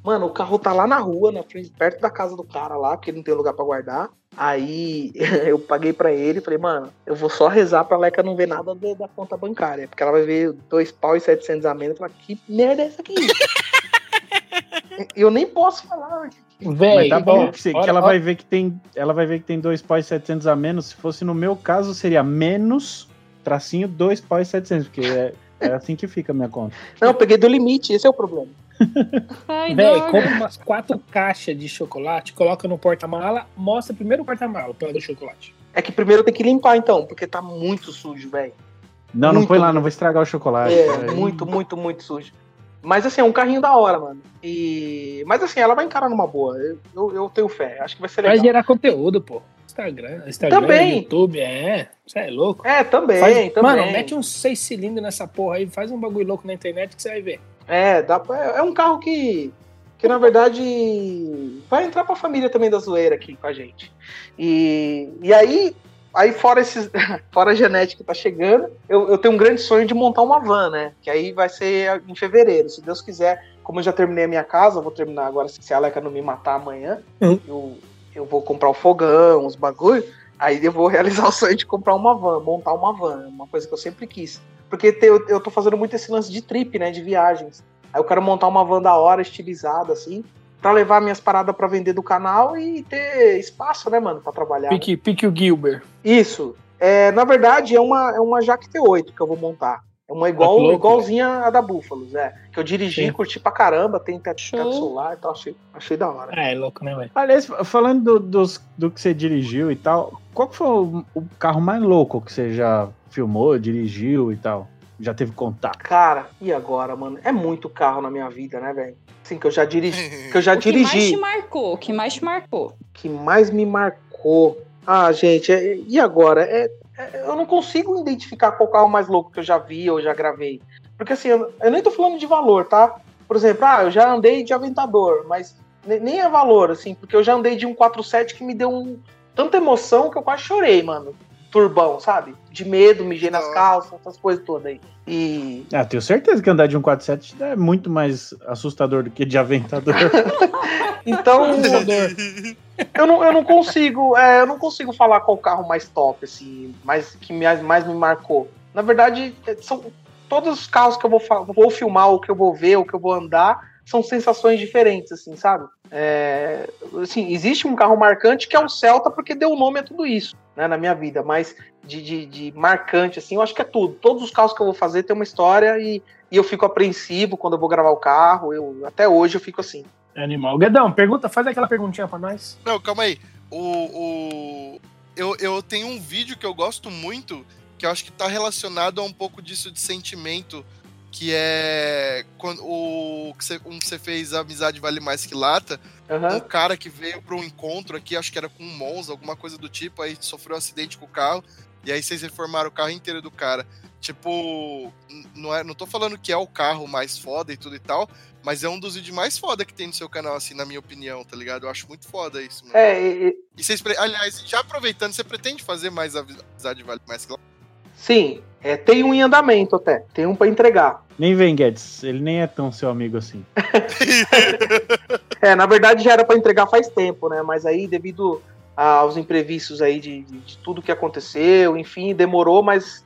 mano, o carro tá lá na rua, na frente, perto da casa do cara lá, porque ele não tem lugar pra guardar. Aí eu paguei pra ele e falei, mano, eu vou só rezar pra Leca não ver nada do- da conta bancária. Porque ela vai ver dois pau e 700 a menos e falar, que merda é essa aqui? eu nem posso falar. Mas velho. tá bom, que, você- que ela vai ver que tem. Ela vai ver que tem dois pau e 700 a menos. Se fosse no meu caso, seria menos tracinho dois pau e 700, porque é, é assim que fica a minha conta. Não, eu peguei do limite, esse é o problema. Ai, Véi, compra umas quatro caixas de chocolate, coloca no porta-mala, mostra primeiro o porta-mala do chocolate. É que primeiro tem que limpar então, porque tá muito sujo, velho. Não, não Muito põe lá, não vou estragar o chocolate. É, Aí- muito, muito, muito sujo. Mas assim, é um carrinho da hora, mano. E... Mas assim, ela vai encarar numa boa. Eu, eu, eu tenho fé. Acho que vai ser Vai legal. gerar conteúdo, pô. Instagram, Instagram, Também. YouTube, é. Você é louco. É, também, Faz- também. Mano, mete uns seis cilindros nessa porra aí, faz um bagulho louco na internet que você vai ver. É, dá pra- é um carro que, que na verdade vai entrar pra família também da zoeira aqui com a gente. E, e aí, aí fora esses, fora a genética que tá chegando, eu, eu tenho um grande sonho de montar uma van, né? Que aí vai ser em fevereiro, se Deus quiser. Como eu já terminei a minha casa, vou terminar agora, se a Aleca não me matar amanhã, Uhum. eu, eu vou comprar o fogão, os bagulho. Aí eu vou realizar o sonho de comprar uma van, montar uma van, uma coisa que eu sempre quis. Porque te- eu, eu tô fazendo muito esse lance de trip, né? De viagens. Aí eu quero montar uma van da hora, estilizada, assim, pra levar minhas paradas pra vender do canal e ter espaço, né, mano, pra trabalhar. Pique, pique o Gilbert. Isso. É, na verdade, é uma, é uma Jaque T8 que eu vou montar. É uma igual, que louco, igualzinha a da Búfalos, é. Que eu dirigi, Sim. curti pra caramba, tem teto solar e tal, achei, achei da hora. Ah, é louco, né, velho? Aliás, falando do, dos- do que você dirigiu e tal, qual que foi o, o carro mais louco que você já filmou, dirigiu e tal? Já teve contato? Cara, e agora, mano? É muito carro na minha vida, né, velho? Assim, que eu já dirigi. Que eu já o que mais te dirigi. marcou? O que mais te marcou? que mais me marcou. Ah, gente, é- e agora? É, é- eu não consigo identificar qual carro mais louco que eu já vi ou já gravei. Porque assim, eu, eu nem tô falando de valor, tá? Por exemplo, ah, eu já andei de Aventador, mas ne- nem é valor, assim, porque eu já andei de um 47 que me deu um, tanta emoção que eu quase chorei, mano. Turbão, sabe? De medo, mijei nas calças, essas coisas todas aí. E. Ah, tenho certeza que andar de um 47 é muito mais assustador do que de aventador. Então. Eu não, eu não consigo, é, eu não consigo falar qual carro mais top, assim, mais, que mais, mais me marcou. Na verdade, é, são todos os carros que eu vou, vou filmar, ou que eu vou ver, ou que eu vou andar, são sensações diferentes, assim, sabe? É, assim, existe um carro marcante que é o Celta, porque deu nome a tudo isso, né, na minha vida, mas de, de, de marcante, assim, eu acho que é tudo. Todos os carros que eu vou fazer tem uma história e, e eu fico apreensivo quando eu vou gravar o carro, eu, até hoje eu fico assim. Animal. Guedão, pergunta, faz aquela perguntinha pra nós. Não, calma aí. O, o... Eu, eu tenho um vídeo que eu gosto muito, que eu acho que tá relacionado a um pouco disso de sentimento, que é quando o que você, um que você fez Amizade Vale Mais Que Lata, Aham. um cara que veio para um encontro aqui, acho que era com um Monza, alguma coisa do tipo, aí sofreu um acidente com o carro, e aí vocês reformaram o carro inteiro do cara. Tipo, não, é, não tô falando que é o carro mais foda e tudo e tal, mas é um dos vídeos mais foda que tem no seu canal, assim, na minha opinião, tá ligado? Eu acho muito foda isso, mano. É, e- e- vocês, aliás, já aproveitando, você pretende fazer mais Amizade Vale Mais Que Lata? Sim, é, tem um em andamento até. Tem um pra entregar. Nem vem, Guedes. Ele nem é tão seu amigo assim. É, na verdade já era pra entregar faz tempo, né? Mas aí, devido aos imprevistos aí de, de- de tudo que aconteceu, enfim, demorou, mas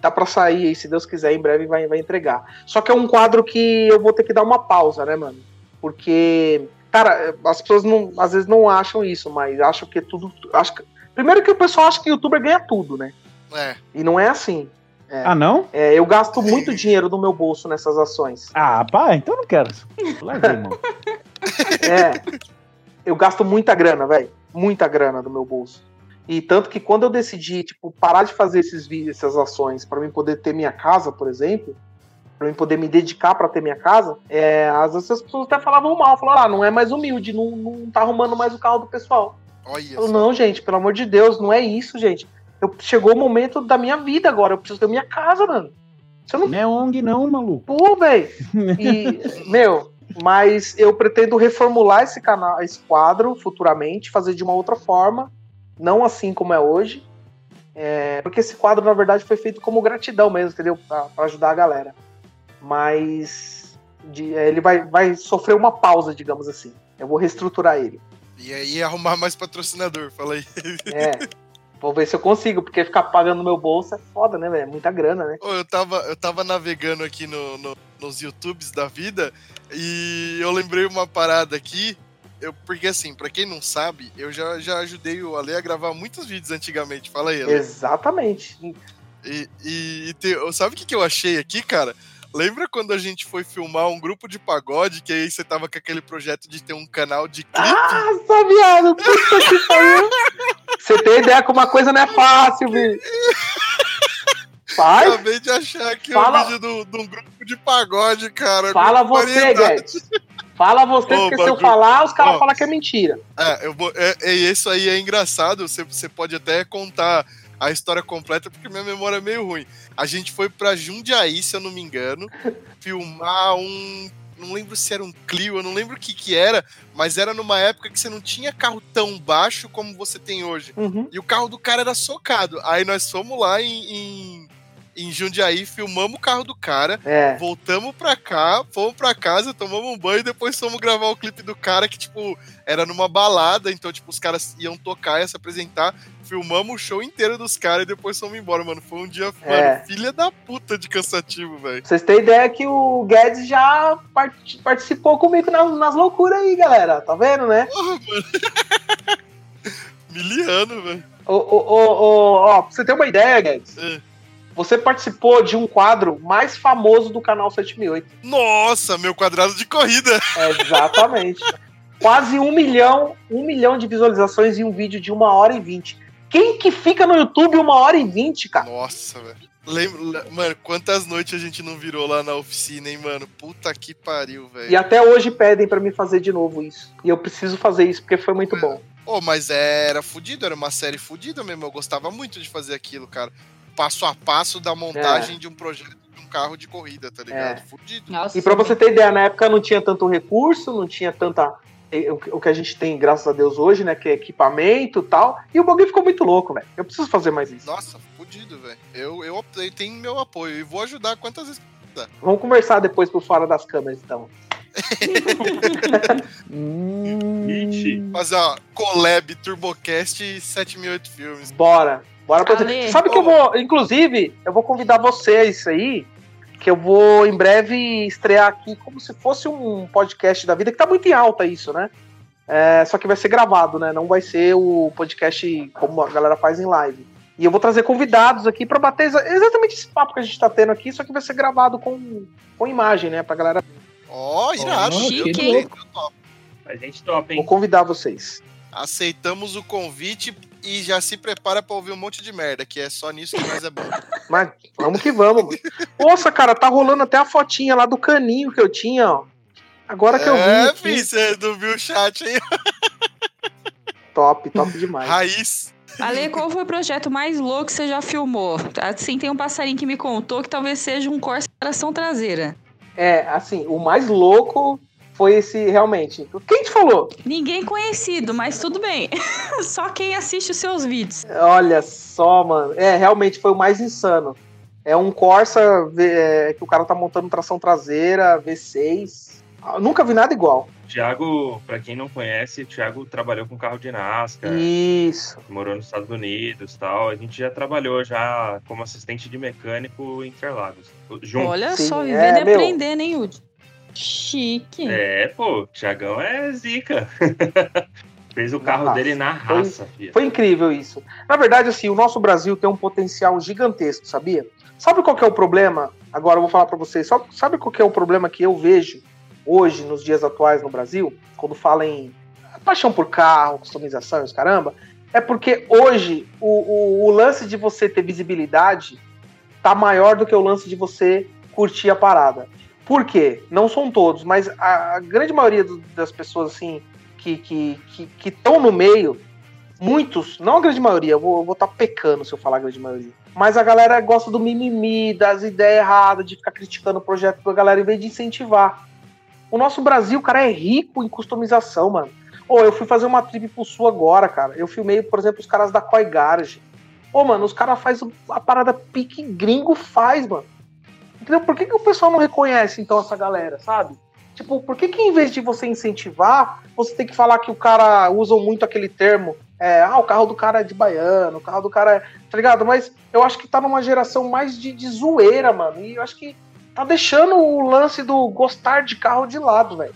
tá pra sair aí, se Deus quiser, em breve vai, vai entregar. Só que é um quadro que eu vou ter que dar uma pausa, né, mano? Porque, cara, as pessoas não, às vezes não acham isso, mas acham que tudo. Acho que, primeiro que o pessoal acha que youtuber ganha tudo, né? É. E não é assim. Ah, não? É, eu gasto muito dinheiro do meu bolso nessas ações. Ah, pá, então não quero. Larguei, mano. É. Eu gasto muita grana, velho. Muita grana do meu bolso. E tanto que quando eu decidi, tipo, parar de fazer esses vídeos, essas ações, pra mim poder ter minha casa, por exemplo, pra mim poder me dedicar pra ter minha casa, é, às vezes as pessoas até falavam mal, falaram, ah, não é mais humilde, não, não tá arrumando mais o carro do pessoal. Olha Eu, não, gente, pelo amor de Deus, não é isso, gente. Eu, chegou o momento da minha vida agora, eu preciso ter minha casa, mano. Eu não Não é ONG, não, maluco. Pô, velho. E, meu, mas eu pretendo reformular esse canal, esse quadro futuramente, fazer de uma outra forma, não assim como é hoje. É, porque esse quadro, na verdade, foi feito como gratidão mesmo, entendeu? Pra, pra ajudar a galera. Mas de- é, ele vai, vai sofrer uma pausa, digamos assim. Eu vou reestruturar ele. E aí arrumar mais patrocinador, fala aí. É. Vou ver se eu consigo, porque ficar pagando no meu bolso é foda, né, velho? É muita grana, né? Eu, tava, eu tava navegando aqui no, no- nos YouTubes da vida e eu lembrei uma parada aqui. Eu, porque assim, pra quem não sabe, eu já, já ajudei o Ale a gravar muitos vídeos antigamente. Fala aí, Ale. Exatamente. E, e, e te- sabe o que, que eu achei aqui, cara? Lembra quando a gente foi filmar um grupo de pagode, que aí você tava com aquele projeto de ter um canal de clipe? Nossa, viado, puta que pariu. Você tem ideia que uma coisa não é fácil, bicho. Faz, Acabei de achar aqui Fala- um vídeo do- de um grupo de pagode, cara. fala você. Guedes. Fala você, Ô, porque se eu bagulho. falar, os caras falam que é mentira. É, eu vou, é, é, isso aí é engraçado. Você, você pode até contar a história completa, porque minha memória é meio ruim. A gente foi pra Jundiaí, se eu não me engano, filmar um. Não lembro se era um Clio, eu não lembro o que que era, mas era numa época que você não tinha carro tão baixo como você tem hoje. Uhum. E o carro do cara era socado. Aí nós fomos lá em, em, em Jundiaí, filmamos o carro do cara, É. voltamos pra cá, fomos pra casa, tomamos um banho e depois fomos gravar o clipe do cara que, tipo, era numa balada, então, tipo, os caras iam tocar, iam se apresentar, filmamos o show inteiro dos caras e depois fomos embora, mano. Foi um dia, É. mano, filha da puta de cansativo, velho. Vocês terem ideia que o Guedes já part- participou comigo nas, nas loucuras aí, galera. Tá vendo, né? Porra, mano. Miliano, velho. Ô, ô, ô, ó, pra você ter uma ideia, Guedes. É. Você participou de um quadro mais famoso do canal 7008. Nossa, meu quadrado de corrida. Exatamente. Quase um milhão, um milhão de visualizações em um vídeo de uma hora e vinte. Quem que fica no YouTube uma hora e vinte, cara? Nossa, velho. Lembra, mano, quantas noites a gente não virou lá na oficina, hein, mano? Puta que pariu, velho. E até hoje pedem pra mim fazer de novo isso. E eu preciso fazer isso porque foi muito bom. Ô, mas era fudido, era uma série fudida mesmo. Eu gostava muito de fazer aquilo, cara. Passo a passo da montagem de um projeto de um carro de corrida, tá ligado? É. Fudido. Nossa. E pra você ter ideia, na época não tinha tanto recurso, não tinha tanta. Eh, O que a gente tem, graças a Deus, hoje, né? Que é equipamento e tal. E o bagulho ficou muito louco, velho. Eu preciso fazer mais isso. Nossa, fudido, velho. Eu, eu optei, tem meu apoio e vou ajudar quantas vezes. Vamos conversar depois por fora das câmeras, então. Fazer a collab Turbocast 7008 filmes. Bora. Bora pra. Sabe que eu vou. Inclusive, eu vou convidar vocês aí. Que eu vou em breve estrear aqui como se fosse um podcast da vida, que tá muito em alta isso, né? É, só que vai ser gravado, né? Não vai ser o podcast como a galera faz em live. E eu vou trazer convidados aqui pra bater exa- exatamente esse papo que a gente tá tendo aqui, só que vai ser gravado com, com imagem, né? Pra galera. Ó, irado. Ó, chique. A gente top, Vou hein? convidar vocês. Aceitamos o convite e já se prepara pra ouvir um monte de merda, que é só nisso que nós é bom. Mas vamos que vamos. Nossa, cara, tá rolando até a fotinha lá do caninho que eu tinha, ó. Agora que eu vi. é, filho, você não viu o chat aí? Top, top demais. Raiz. Ale, qual foi o projeto mais louco que você já filmou? Assim, tem um passarinho que me contou que talvez seja um Corsa tração traseira. É, assim, o mais louco foi esse realmente. Quem te falou? Ninguém conhecido, mas tudo bem. Só quem assiste os seus vídeos. Olha só, mano. É, realmente foi o mais insano. É um Corsa V- é, que o cara tá montando tração traseira, V6. Ah, Nunca vi nada igual. Thiago, pra quem não conhece, o Thiago trabalhou com carro de NASCAR, Isso. morou nos Estados Unidos tal. A gente já trabalhou já como assistente de mecânico em Interlagos. Junto. Olha Sim, só, é, vivendo e meu. aprendendo, hein, Udi? Chique. É, pô, o Thiagão é zica. Fez o carro raça. dele na raça, filho. Foi incrível isso. Na verdade, assim, o nosso Brasil tem um potencial gigantesco, sabia? Sabe qual que é o problema? Agora eu vou falar pra vocês. Sabe, sabe qual que é o problema que eu vejo hoje, nos dias atuais no Brasil? Quando fala em paixão por carro, customização e os caramba? É porque hoje o, o, o lance de você ter visibilidade tá maior do que o lance de você curtir a parada. Por quê? Não são todos, mas a, grande maioria do- das pessoas, assim, que estão no meio, muitos, não a grande maioria, eu vou estar pecando se eu falar a grande maioria. Mas a galera gosta do mimimi, das ideias erradas, de ficar criticando o projeto da galera em vez de incentivar. O nosso Brasil, cara, é rico em customização, mano. Ô, eu fui fazer uma trip pro sul agora, cara. Eu filmei, por exemplo, os caras da Koi Garage. Ô, mano, os caras fazem a parada pique gringo faz, mano. Entendeu? Por que, que o pessoal não reconhece, então, essa galera, sabe? Tipo, por que, que em vez de você incentivar, você tem que falar que o cara usa muito aquele termo? É, ah, o carro do cara é de baiano, o carro do cara é. Tá ligado? Mas eu acho que tá numa geração mais de, de zoeira, mano. E eu acho que tá deixando o lance do gostar de carro de lado, velho.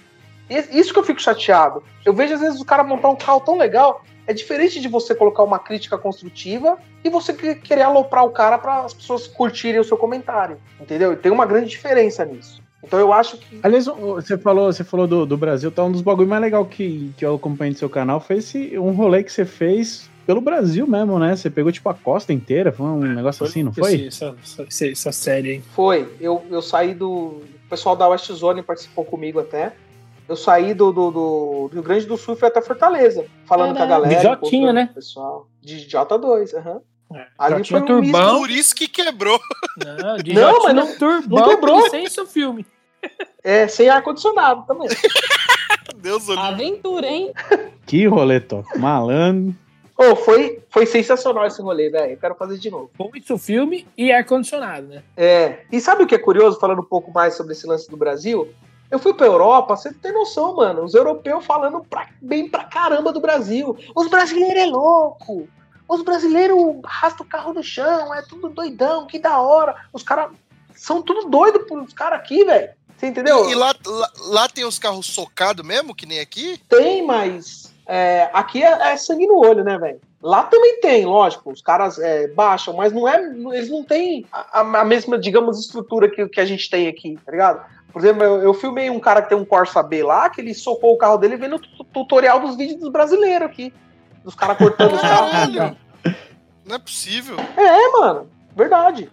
Isso que eu fico chateado. Eu vejo às vezes o cara montar um carro tão legal. É diferente de você colocar uma crítica construtiva e você que- querer aloprar o cara para as pessoas curtirem o seu comentário. Entendeu? E tem uma grande diferença nisso. Então eu acho que. Aliás, você falou, você falou do, do Brasil, tá? Um dos bagulho mais legal que, que eu acompanho no seu canal foi esse um rolê que você fez pelo Brasil mesmo, né? Você pegou tipo a costa inteira, foi um negócio assim, não foi? Essa, essa, essa série aí. Foi. Eu, eu saí do. O pessoal da West Zone participou comigo até. Eu saí do, do, do Rio Grande do Sul e fui até Fortaleza. Falando com a galera. De Jotinha, né? Pessoal. De J2, aham. É, Ali foi um turbão. Por isso que quebrou. Não, de Não, mas não- turbão não quebrou. licença o filme. É, sem ar-condicionado também. Deus. Aventura, hein? Que rolê top. Malandro. Ô, foi, foi sensacional esse rolê, velho. Eu quero fazer de novo. Com isso o filme e ar-condicionado, né? É. E sabe o que é curioso, falando um pouco mais sobre esse lance do Brasil? Eu fui pra Europa, você tem noção, mano. Os europeus falando pra- bem pra caramba do Brasil. Os brasileiros é louco. Os brasileiros arrastam o carro no chão, é tudo doidão, que da hora. Os caras são tudo doido os caras aqui, velho. Você entendeu? E lá, lá, lá tem os carros socados mesmo, que nem aqui? Tem, mas é, aqui é, é sangue no olho, né, velho? Lá também tem, lógico, os caras é, baixam, mas não é, eles não têm a, a mesma, digamos, estrutura que, que a gente tem aqui, tá ligado? Por exemplo, eu, eu filmei um cara que tem um Corsa B lá, que ele socou o carro dele vendo tutorial dos vídeos dos brasileiros aqui. Dos caras cortando os carros. Não é possível. É, mano, verdade.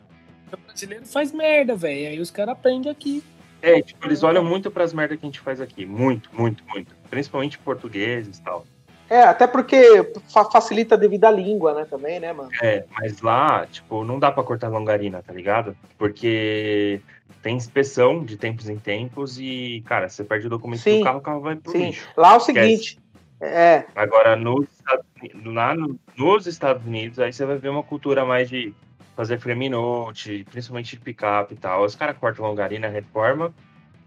O brasileiro faz merda, velho. Aí os caras aprendem aqui. É, tipo, eles olham muito pras merdas que a gente faz aqui. Muito, muito, muito. Principalmente portugueses e tal. É, até porque fa- facilita devido à língua, né, também, né, mano? É, mas lá, tipo, não dá pra cortar longarina, tá ligado? Porque tem inspeção de tempos em tempos e, cara, você perde o documento Sim. do carro, o carro vai pro Sim. lixo. Lá é o seguinte, é, Agora, nos Estados Unidos, lá no- nos Estados Unidos, aí você vai ver uma cultura mais de fazer frame note, principalmente de picape e tal. Os caras cortam longarina, reforma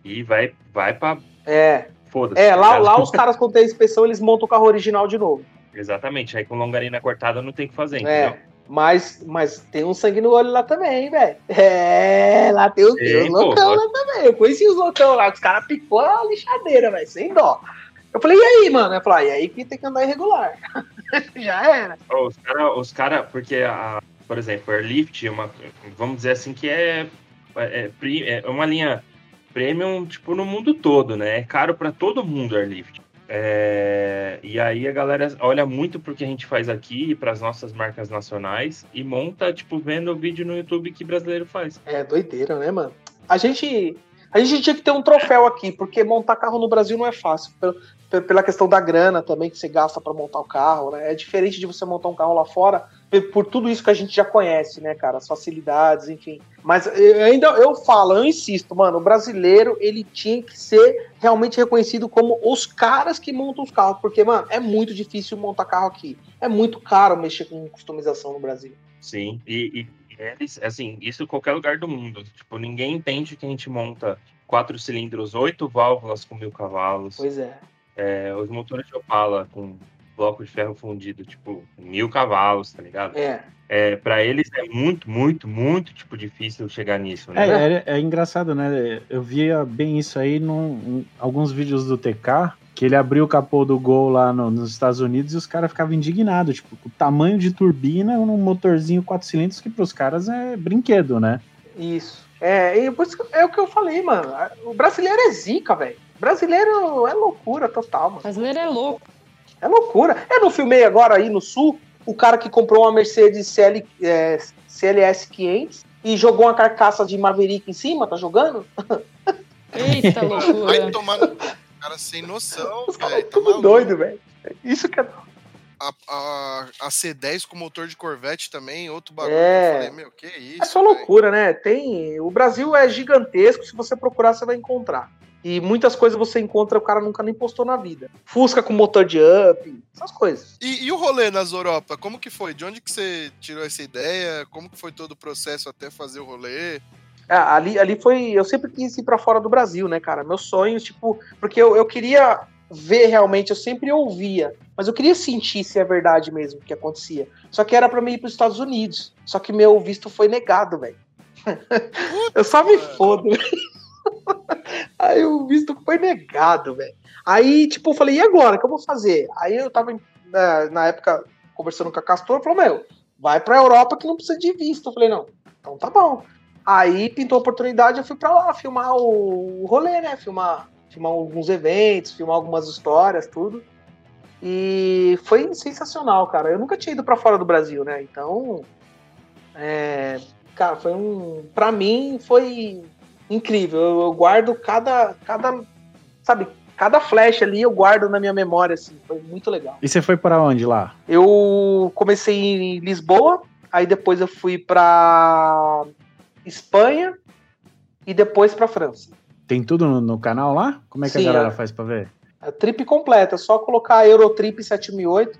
e vai, vai pra é, foda-se. é, tá lá, lá os caras quando tem inspeção, eles montam o carro original de novo. Exatamente, aí com longarina cortada não tem o que fazer, É, entendeu? mas, mas tem um sangue no olho lá também, velho. É, lá tem os, tem os pô, loucão lá também. Eu conheci os loucão lá, os caras picou a lixadeira, velho, sem dó. Eu falei, e aí, mano? Eu falei, ah, e aí que tem que andar irregular. Já era. Os caras, os cara, porque, a, por exemplo, Airlift, é uma, vamos dizer assim, que é, é, pri- é uma linha premium, tipo, no mundo todo, né? É caro pra todo mundo Airlift. É, e aí a galera olha muito pro que a gente faz aqui, pras nossas marcas nacionais, e monta, tipo, vendo o vídeo no YouTube que brasileiro faz. É doideira, né, mano? A gente, a gente tinha que ter um troféu aqui, porque montar carro no Brasil não é fácil. Pela questão da grana também que você gasta para montar o carro, né? É diferente de você montar um carro lá fora, por tudo isso que a gente já conhece, né, cara? As facilidades, enfim. Mas eu ainda eu falo, eu insisto, mano, o brasileiro ele tinha que ser realmente reconhecido como os caras que montam os carros, porque, mano, é muito difícil montar carro aqui. É muito caro mexer com customização no Brasil. Sim, e, e eles, assim, isso em qualquer lugar do mundo. Tipo, ninguém entende que a gente monta quatro cilindros, oito válvulas com mil cavalos. Pois é. É, os motores de Opala com bloco de ferro fundido, tipo, mil cavalos, tá ligado? É. É, para eles é muito, muito, muito, tipo, difícil chegar nisso, É, né? é, é engraçado, né? Eu via bem isso aí em alguns vídeos do TK, que ele abriu o capô do Gol lá no- nos Estados Unidos e os caras ficavam indignados, tipo, o tamanho de turbina num motorzinho quatro cilindros que pros caras é brinquedo, né? Isso. É, e por isso que- é o que eu falei, mano. O brasileiro é zica, velho. Brasileiro é loucura total, mano. brasileiro é louco. É loucura. Eu não filmei agora aí no sul o cara que comprou uma Mercedes CL, é, CLS 500 e jogou uma carcaça de Maverick em cima, tá jogando? Eita Vai loucura. tomar no... Cara sem noção, Os caras Tá tudo maluco. doido, velho. Isso que é. A, a, a C10 com motor de Corvette também, outro bagulho É. eu falei, meu, que isso? É só velho? loucura, né? Tem. O Brasil é gigantesco, se você procurar, você vai encontrar. E muitas coisas você encontra, o cara nunca nem postou na vida. Fusca com motor de up, essas coisas. E, e o rolê nas Europa, como que foi? De onde que você tirou essa ideia? Como que foi todo o processo até fazer o rolê? Ah, ali, ali foi. Eu sempre quis ir pra fora do Brasil, né, cara? Meu sonho, tipo. Porque eu, eu queria ver realmente, eu sempre ouvia, mas eu queria sentir se é verdade mesmo o que acontecia. Só que era pra mim ir pros Estados Unidos. Só que meu visto foi negado, velho. eu só me fodo, velho. Aí o visto foi negado, velho. Aí, tipo, eu falei, e agora? O que eu vou fazer? Aí eu tava, na, na época, conversando com a Castor, falou, meu, vai pra Europa que não precisa de visto. Eu falei, não, então tá bom. Aí pintou a oportunidade, eu fui pra lá filmar o, rolê, né? Filmar, filmar alguns eventos, filmar algumas histórias, tudo. E foi sensacional, cara. Eu nunca tinha ido pra fora do Brasil, né? Então, é, cara, foi um, Pra mim foi incrível. Eu, eu guardo cada, cada, sabe, cada flash ali eu guardo na minha memória, assim. Foi muito legal. E você foi para onde lá? Eu comecei em Lisboa, aí depois eu fui pra Espanha e depois pra França. Tem tudo no, no canal lá? Como é que Sim, a galera é. faz pra ver? A trip completa, é só colocar Eurotrip 7008.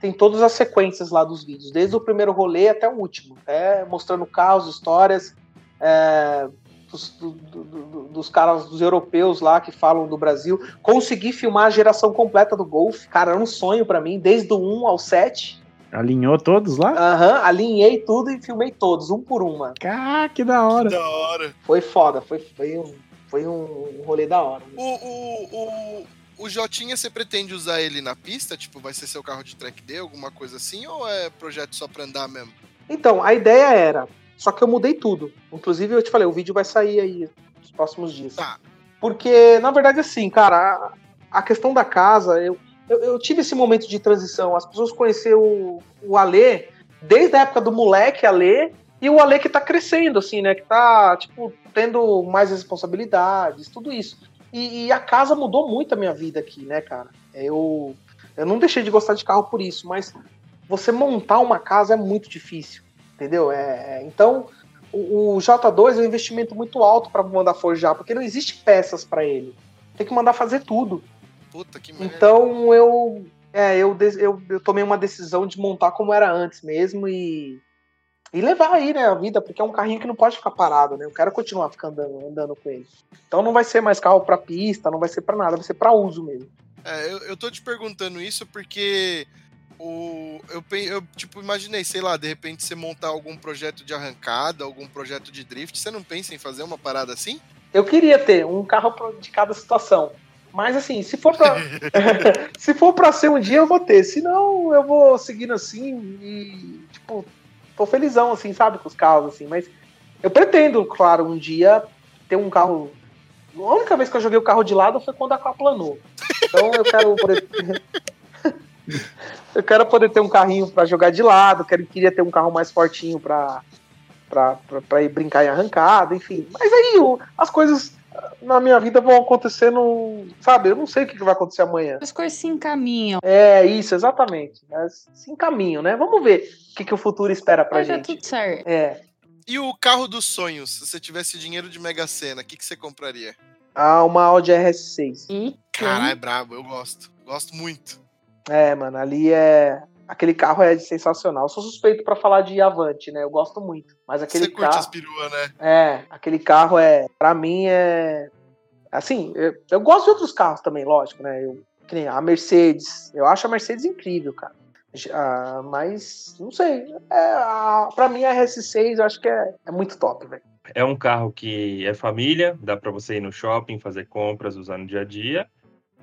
Tem todas as sequências lá dos vídeos, desde o primeiro rolê até o último, até mostrando carros, histórias é, dos, do- do- do- dos caras, dos europeus lá que falam do Brasil. Consegui filmar a geração completa do Golf, cara, era um sonho pra mim, desde o 1 ao 7. Alinhou todos lá? Aham, alinhei tudo e filmei todos, um por um, mano. Ah, que da hora. Da hora. Foi foda, foi, foi, um, foi um rolê da hora. O, o, o, o Jotinha, você pretende usar ele na pista? Tipo, vai ser seu carro de track day, alguma coisa assim? Ou é projeto só pra andar mesmo? Então, a ideia era, só que eu mudei tudo. Inclusive, eu te falei, o vídeo vai sair aí nos próximos dias. Tá. Porque, na verdade, assim, cara, a, a questão da casa, eu, eu, eu tive esse momento de transição. As pessoas conheceram o, o Alê desde a época do moleque Alê e o Alê que tá crescendo, assim, né? Que tá, tipo, tendo mais responsabilidades, tudo isso. E, e a casa mudou muito a minha vida aqui, né, cara? Eu, eu não deixei de gostar de carro por isso, mas você montar uma casa é muito difícil, entendeu? É, é- então, o, o J2 é um investimento muito alto para mandar forjar, porque não existe peças para ele. Tem que mandar fazer tudo. Puta que merda. Então eu, é, eu, eu, eu tomei uma decisão de montar como era antes mesmo e, e levar aí, né, a vida, porque é um carrinho que não pode ficar parado, né? Eu quero continuar ficando andando, andando com ele. Então não vai ser mais carro para pista, não vai ser para nada, vai ser para uso mesmo. É, eu, eu tô te perguntando isso porque o, eu, eu, tipo, imaginei, sei lá, de repente você montar algum projeto de arrancada, algum projeto de drift, você não pensa em fazer uma parada assim? Eu queria ter um carro de cada situação. Mas assim, se for pra. se for pra ser um dia, eu vou ter. Se não, eu vou seguindo assim e, tipo, tô felizão, assim, sabe, com os carros, assim. Mas eu pretendo, claro, um dia ter um carro. A única vez que eu joguei o carro de lado foi quando aquaplanou. Então eu quero. Eu quero poder ter um carrinho pra jogar de lado, quero, queria ter um carro mais fortinho pra, pra ir brincar em arrancada, enfim. Mas aí o- as coisas na minha vida vão acontecendo, sabe? Eu não sei o que que vai acontecer amanhã. As coisas se encaminham. É isso, exatamente. Mas se encaminham, né? Vamos ver o que, que o futuro espera pra dar gente. tudo certo. É. E o carro dos sonhos? Se você tivesse dinheiro de Mega Sena, o que, que você compraria? Ah, uma Audi RS6. E Caralho, é brabo, eu gosto. Gosto muito. É, mano, ali é. Aquele carro é sensacional. Eu sou suspeito pra falar de Avante, né? Eu gosto muito. Mas aquele Você curte carro. as peruas, né? É, aquele carro é. Pra mim é. Assim, eu, eu gosto de outros carros também, lógico, né? Eu, que nem a Mercedes. Eu acho a Mercedes incrível, cara. Ah, mas, não sei. É, a, pra mim a RS6 eu acho que é, é muito top, velho. É um carro que é família, dá pra você ir no shopping, fazer compras, usar no dia a dia.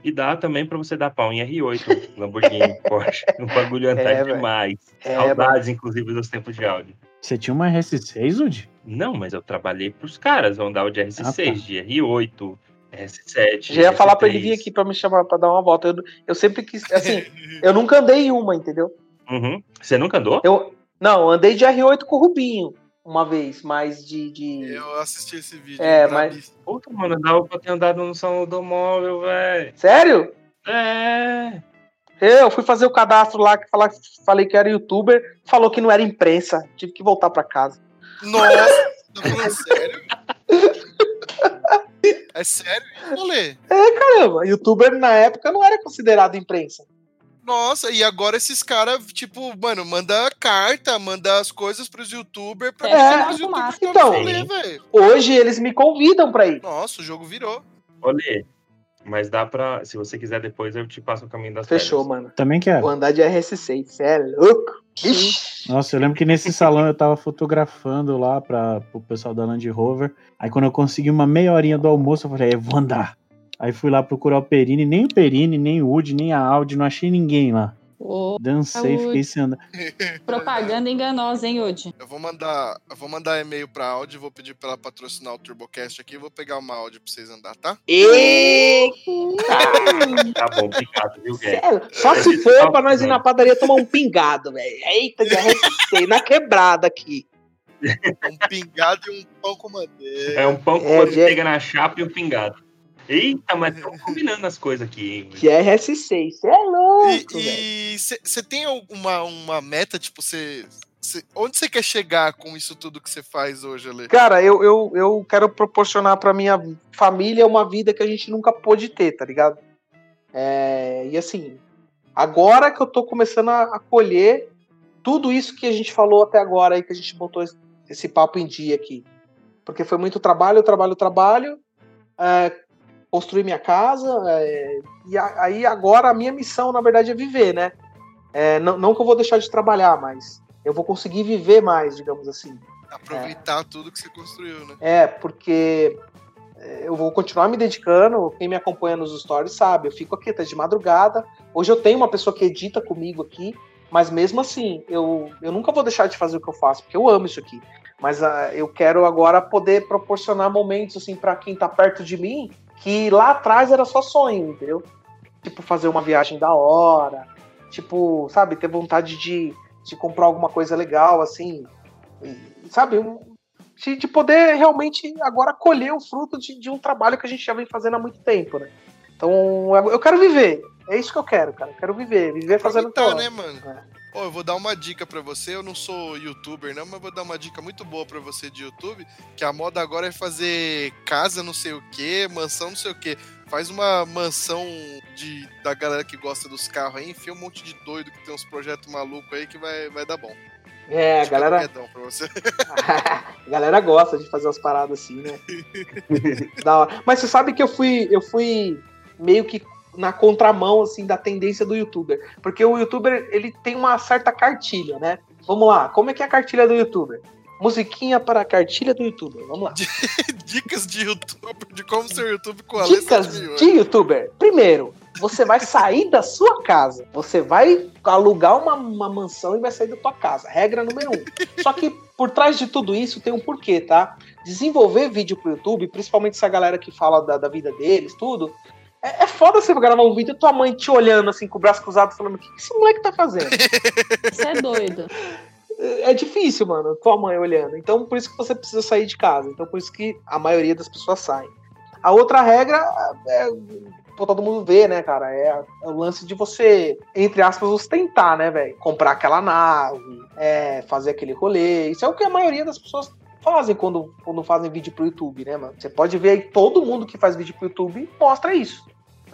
E dá também pra você dar pau em R8, Lamborghini, Porsche. Um bagulho andar É, demais. É, Saudades, inclusive, dos tempos de Audi. Você tinha uma RS6, Udi? Não, mas eu trabalhei pros caras, vão dar o de RS6, Ah, tá. de R8, RS7. Já ia falar pra ele RS3. vir aqui pra me chamar pra dar uma volta. Eu, eu sempre quis. Assim, eu nunca andei em uma, entendeu? Uhum. Você nunca andou? Eu, não, andei de R8 com o Rubinho uma vez, mas de. de... Eu assisti esse vídeo. É, brabíssimo. Puta, mano, dava pra ter andado no salão do móvel, velho. Sério? É. Eu fui fazer o cadastro lá, que fala- falei que era youtuber, falou que não era imprensa. Tive que voltar pra casa. Nossa, tá falando sério? É sério isso, Olê? Caramba, youtuber na época não era considerado imprensa. Nossa, e agora esses caras, tipo, mano, manda carta, manda as coisas pros youtubers pra É, os é, youtubers então. rolê. Hoje eles me convidam pra ir. Nossa, o jogo virou. Olê. Mas dá pra. Se você quiser depois, eu te passo o caminho das Fechou, pedras. mano. Também quero. Vou andar de RS6, cê é louco. Ixi. Nossa, eu lembro que nesse salão eu tava fotografando lá para o pessoal da Land Rover. Aí quando eu consegui uma meia horinha do almoço, eu falei, eu vou andar. Aí fui lá procurar o Perini, nem o Perini, nem o Woody, nem a Audi, não achei ninguém lá. Ô, Dancei, fiquei sem andar. propaganda enganosa, hein, Udi? Eu vou mandar, eu vou mandar e-mail pra Audi, vou pedir pra ela patrocinar o TurboCast aqui, vou pegar uma Audi pra vocês andar, tá? Tá bom, obrigado, viu, Guedes? Sério? Só se for pra nós ir na padaria tomar um pingado, velho. Eita, de RS6, na quebrada aqui. Um pingado e um pão com manteiga. É um pão com É, pega na chapa e um pingado. Eita, mas estamos combinando as coisas aqui, hein? Que é RS6, cê é louco. E você tem alguma uma meta, tipo, você. Onde você quer chegar com isso tudo que você faz hoje, Ale? Cara, eu, eu, eu quero proporcionar pra minha família uma vida que a gente nunca pôde ter, tá ligado? É, e assim, agora que eu tô começando a, a colher tudo isso que a gente falou até agora aí, que a gente botou esse, esse papo em dia aqui. Porque foi muito trabalho, trabalho, trabalho, é, construir minha casa, é, e a- aí agora a minha missão, na verdade, é viver, né? É, não, não que eu vou deixar de trabalhar, mas eu vou conseguir viver mais, digamos assim. Aproveitar tudo que você construiu, né? É, porque é, eu vou continuar me dedicando. Quem me acompanha nos stories sabe, eu fico aqui até de madrugada. Hoje eu tenho uma pessoa que edita comigo aqui, mas mesmo assim, eu, eu nunca vou deixar de fazer o que eu faço, porque eu amo isso aqui. Mas ah, eu quero agora poder proporcionar momentos assim para quem tá perto de mim, que lá atrás era só sonho, entendeu? Tipo, fazer uma viagem da hora, tipo, sabe, ter vontade de, de comprar alguma coisa legal, assim, sabe, um, de, de poder realmente agora colher o fruto de, de um trabalho que a gente já vem fazendo há muito tempo, né? Então, eu quero viver. É isso que eu quero, cara. Eu quero viver. Viver fazendo Aproveitar, amo. né, mano? É. Pô, eu vou dar uma dica pra você. Eu não sou youtuber, não, mas vou dar uma dica muito boa pra você de YouTube. Que a moda agora é fazer casa não sei o que, mansão não sei o que. Faz uma mansão de, da galera que gosta dos carros aí, enfia um monte de doido que tem uns projetos malucos aí que vai, vai dar bom. É, a galera, Guedão pra você. a galera gosta de fazer umas paradas assim, né? da hora. Mas você sabe que eu fui, eu fui meio que na contramão assim da tendência do youtuber, porque o youtuber ele tem uma certa cartilha, né? Vamos lá, como é que é a cartilha do youtuber? Musiquinha para a cartilha do youtuber. Vamos lá. Dicas de youtuber, de como ser YouTube com a Dicas 7008. de youtuber. Primeiro, você vai sair da sua casa. Você vai alugar uma, uma mansão e vai sair da tua casa. Regra número um. Só que por trás de tudo isso tem um porquê, tá? Desenvolver vídeo pro YouTube, principalmente essa galera que fala da, da vida deles, tudo. É, é foda você gravar um vídeo e tua mãe te olhando assim com o braço cruzado, falando: o que esse moleque tá fazendo? Você é doido. é difícil, mano, tua mãe olhando. Então, por isso que você precisa sair de casa. Então, por isso que a maioria das pessoas saem. A outra regra é, pô, todo mundo vê, né, cara? É, é, o lance de você, entre aspas, ostentar, né, velho? Comprar aquela nave, é, fazer aquele rolê. Isso é o que a maioria das pessoas fazem quando, quando fazem vídeo pro YouTube, né, mano? Você pode ver aí todo mundo que faz vídeo pro YouTube mostra isso.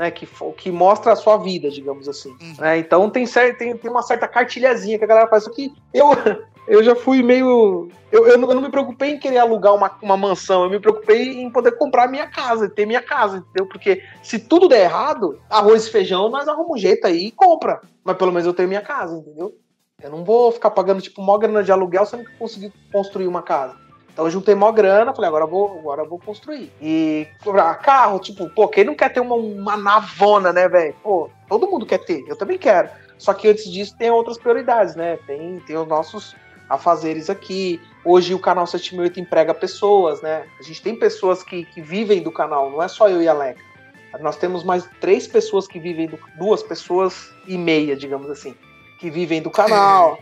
Né, que, que mostra a sua vida, digamos assim. Uhum. Né, então tem, tem, tem uma certa cartilhazinha que a galera faz. Só que eu, eu já fui meio. Eu, eu, não, eu não me preocupei em querer alugar uma, uma mansão, eu me preocupei em poder comprar minha casa, ter minha casa, entendeu? Porque se tudo der errado, arroz e feijão, nós arrumamos um jeito aí e compra. Mas pelo menos eu tenho minha casa, entendeu? Eu não vou ficar pagando, tipo, mó grana de aluguel se eu não conseguir construir uma casa. Então eu juntei mó grana, falei, agora eu vou, agora eu vou construir. E carro, tipo, pô, quem não quer ter uma, uma navona, né, velho? Pô, todo mundo quer ter, eu também quero. Só que antes disso tem outras prioridades, né? Tem, tem os nossos afazeres aqui. Hoje o canal 78 emprega pessoas, né? A gente tem pessoas que, que vivem do canal, não é só eu e a Leca. Nós temos mais três pessoas que vivem do, duas pessoas e meia, digamos assim, que vivem do canal,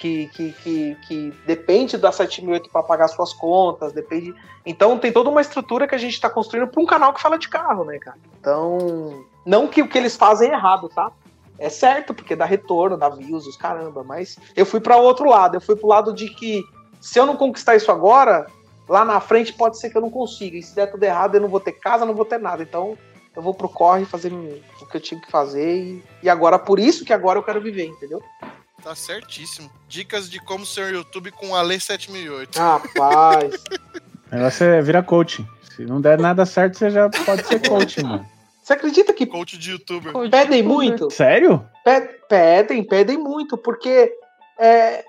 que, que, que, que depende da 7008 para pagar suas contas, depende. Então tem toda uma estrutura que a gente está construindo para um canal que fala de carro, né, cara? Então, não que o que eles fazem é errado, tá? É certo, porque dá retorno, dá views, os caramba, mas eu fui para o outro lado, eu fui pro lado de que se eu não conquistar isso agora, lá na frente pode ser que eu não consiga. E se der tudo errado, eu não vou ter casa, não vou ter nada. Então, eu vou pro corre fazer o que eu tinha que fazer e, e agora por isso que agora eu quero viver, entendeu? Tá certíssimo. Dicas de como ser YouTube com a Lei 7008. Rapaz. O negócio é virar coaching. Se não der nada certo, você já pode ser coaching, mano. Você acredita que Coach de youtuber. Pedem muito? Sério? Pe- Pedem, pedem muito, porque é,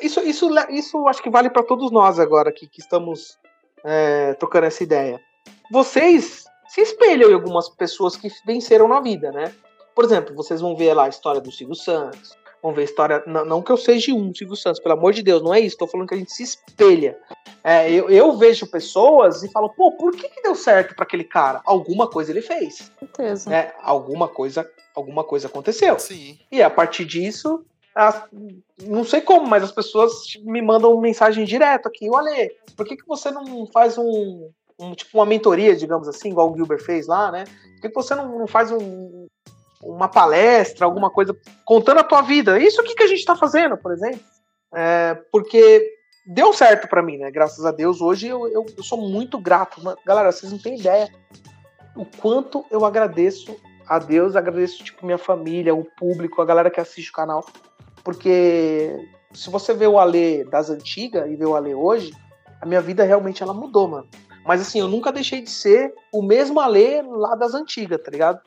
isso, isso, isso acho que vale para todos nós agora que, que estamos é, trocando essa ideia. Vocês se espelham em algumas pessoas que venceram na vida, né? Por exemplo, vocês vão ver lá a história do Silvio Santos, vão ver a história. Não, não que eu seja um Silvio Santos, pelo amor de Deus, não é isso. Estou falando que a gente se espelha. É, eu, eu vejo pessoas e falo, pô, por que, que deu certo para aquele cara? Alguma coisa ele fez, certeza. né? Alguma coisa, alguma coisa aconteceu. Sim. E a partir disso, as- não sei como, mas as pessoas me mandam mensagem direto aqui. Olha, por que, que você não faz um, um- tipo uma mentoria, digamos assim, igual o Gilbert fez lá, né? Por que, que você não, não faz um- uma palestra, alguma coisa contando a tua vida? Isso aqui que a gente tá fazendo, por exemplo. É, porque deu certo pra mim, né? Graças a Deus. Hoje eu, eu, eu sou muito grato. Galera, vocês não têm ideia o quanto eu agradeço a Deus, agradeço tipo minha família, o público, a galera que assiste o canal, porque se você vê o Alê das antigas e vê o Alê hoje, a minha vida realmente ela mudou, mano. Mas assim, eu nunca deixei de ser o mesmo Alê lá das antigas, tá ligado?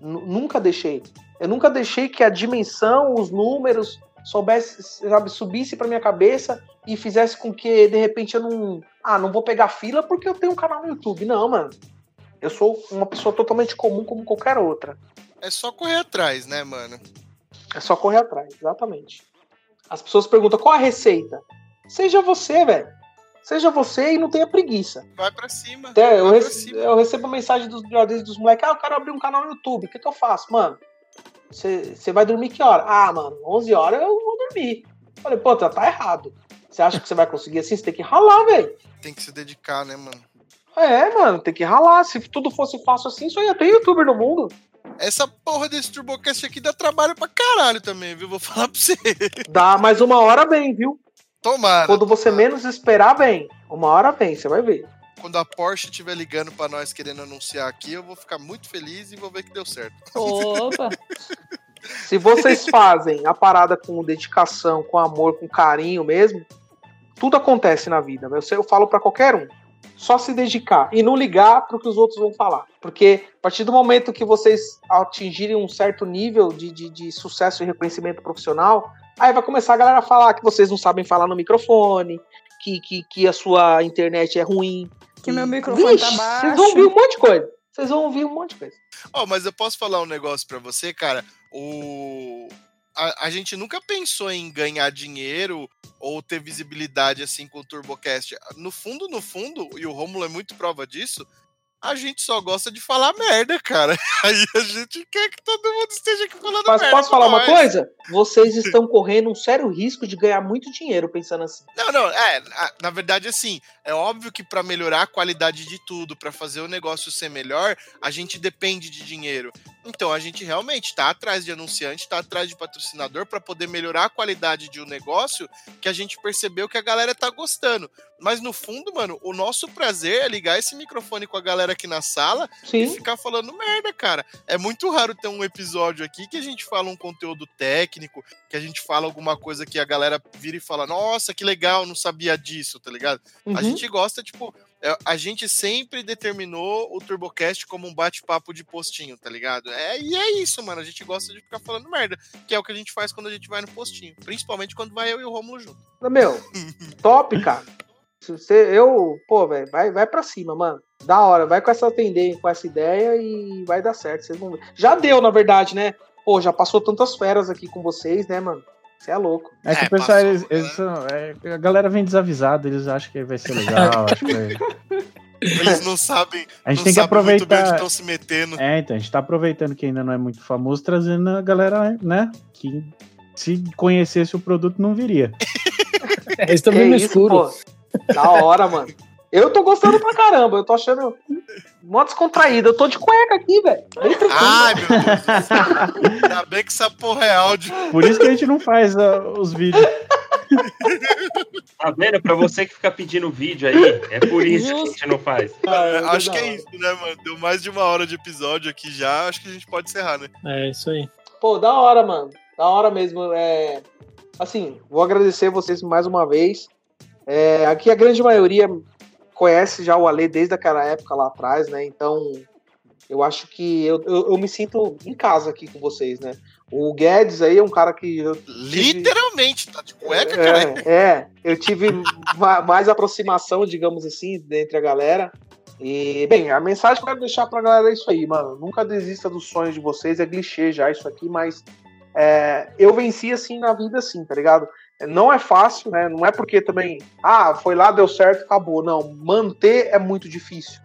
Nu- nunca deixei. Eu nunca deixei que a dimensão, os números soubesse, sabe, subisse pra minha cabeça e fizesse com que de repente eu não, ah, não vou pegar fila porque eu tenho um canal no YouTube. Não, mano. Eu sou uma pessoa totalmente comum como qualquer outra. É só correr atrás, né, mano? É só correr atrás, exatamente. As pessoas perguntam qual a receita. Seja você, velho. Seja você e não tenha preguiça. Vai pra cima. Até eu, rece- cima. eu recebo mensagem dos brothers dos moleques: ah, eu quero abrir um canal no YouTube. O que, que eu faço? Mano, você você vai dormir que hora? Ah, mano, 11 horas eu vou dormir. Falei, pô, tá, tá errado. Você acha que você vai conseguir assim? Você tem que ralar, velho. Tem que se dedicar, né, mano? É, mano, tem que ralar. Se tudo fosse fácil assim, só ia ter youtuber no mundo. Essa porra desse Turbocast aqui dá trabalho pra caralho também, viu? Vou falar pra você. Dá mais uma hora bem, viu? Tomara. Quando você menos esperar, vem. Uma hora vem, você vai ver. Quando a Porsche estiver ligando pra nós querendo anunciar aqui, eu vou ficar muito feliz e vou ver que deu certo. Opa! Se vocês fazem a parada com dedicação, com amor, com carinho mesmo, tudo acontece na vida. Eu, eu falo pra qualquer um. Só se dedicar e não ligar pro que os outros vão falar. Porque a partir do momento que vocês atingirem um certo nível de, de, de sucesso e reconhecimento profissional, aí vai começar a galera a falar que vocês não sabem falar no microfone, que, que, que a sua internet é ruim. Que meu microfone Vixe, tá Vocês vão ouvir baixo. um monte de coisa. Vocês vão ouvir um monte de coisa. Ó, mas eu posso falar um negócio pra você, cara? O... A, a gente nunca pensou em ganhar dinheiro ou ter visibilidade assim com o TurboCast. No fundo, no fundo, e o Romulo é muito prova disso, a gente só gosta de falar merda, cara. Aí a gente quer que todo mundo esteja aqui falando Mas merda. posso com falar uma coisa? Vocês estão correndo um sério risco de ganhar muito dinheiro pensando assim. Não, não, é, na verdade, assim, é óbvio que pra melhorar a qualidade de tudo, pra fazer o negócio ser melhor, a gente depende de dinheiro. Então, a gente realmente tá atrás de anunciante, tá atrás de patrocinador pra poder melhorar a qualidade de um negócio que a gente percebeu que a galera tá gostando. Mas no fundo, mano, o nosso prazer é ligar esse microfone com a galera aqui na sala e Sim. ficar falando merda, cara. É muito raro ter um episódio aqui que a gente fala um conteúdo técnico, que a gente fala alguma coisa que a galera vira e fala, nossa, que legal, não sabia disso, tá ligado? A Uhum. gente gosta, tipo, a gente sempre determinou o TurboCast como um bate-papo de postinho, tá ligado? É, e é isso, mano. A gente gosta de ficar falando merda, que é o que a gente faz quando a gente vai no postinho. Principalmente quando vai eu e o Romulo junto. Meu, top, cara. Se você, eu, pô, velho, vai, vai pra cima, mano. Da hora, vai com essa tendência, com essa ideia e vai dar certo. Vocês vão ver. Já deu, na verdade, né? Pô, já passou tantas feras aqui com vocês, né, mano? Você é louco. É que É, o pessoal, passou, eles, eles são- é, a galera vem desavisada, eles acham que vai ser legal. acho que vai- Eles não sabem, A gente não tem que sabem muito bem onde aproveitar. estão se metendo. É, então, a gente tá aproveitando que ainda não é muito famoso, trazendo a galera, né? Que se conhecesse o produto não viria. Eles estão bem no escuro. pô. Da hora, mano. Eu tô gostando pra caramba. Eu tô achando mó descontraído. Eu tô de cueca aqui, velho. Ai, meu Deus. Ainda bem que essa porra é áudio. Por isso que a gente não faz ah, os vídeos. Tá vendo? Pra você que fica pedindo vídeo aí, é por isso que a gente não faz. Ah, Acho que é isso, né, mano? Deu mais de uma hora de episódio aqui já. Acho que a gente pode encerrar, né? É isso aí. Pô, da hora, mano. Da hora mesmo. É... Assim, vou agradecer vocês mais uma vez. É, aqui a grande maioria conhece já o Ale desde aquela época lá atrás, né? Então, eu acho que eu, eu, eu me sinto em casa aqui com vocês, né? O Guedes aí é um cara que eu Literalmente, tá de cueca, cara. é, é, eu tive ma- mais aproximação, digamos assim, entre a galera. E, bem, a mensagem que eu quero deixar pra galera é isso aí, mano. Nunca desista dos sonhos de vocês, é clichê já isso aqui, mas é, eu venci assim na vida, assim, tá ligado? Não é fácil, né? Não é porque também, ah, foi lá, deu certo, acabou. Não, manter é muito difícil.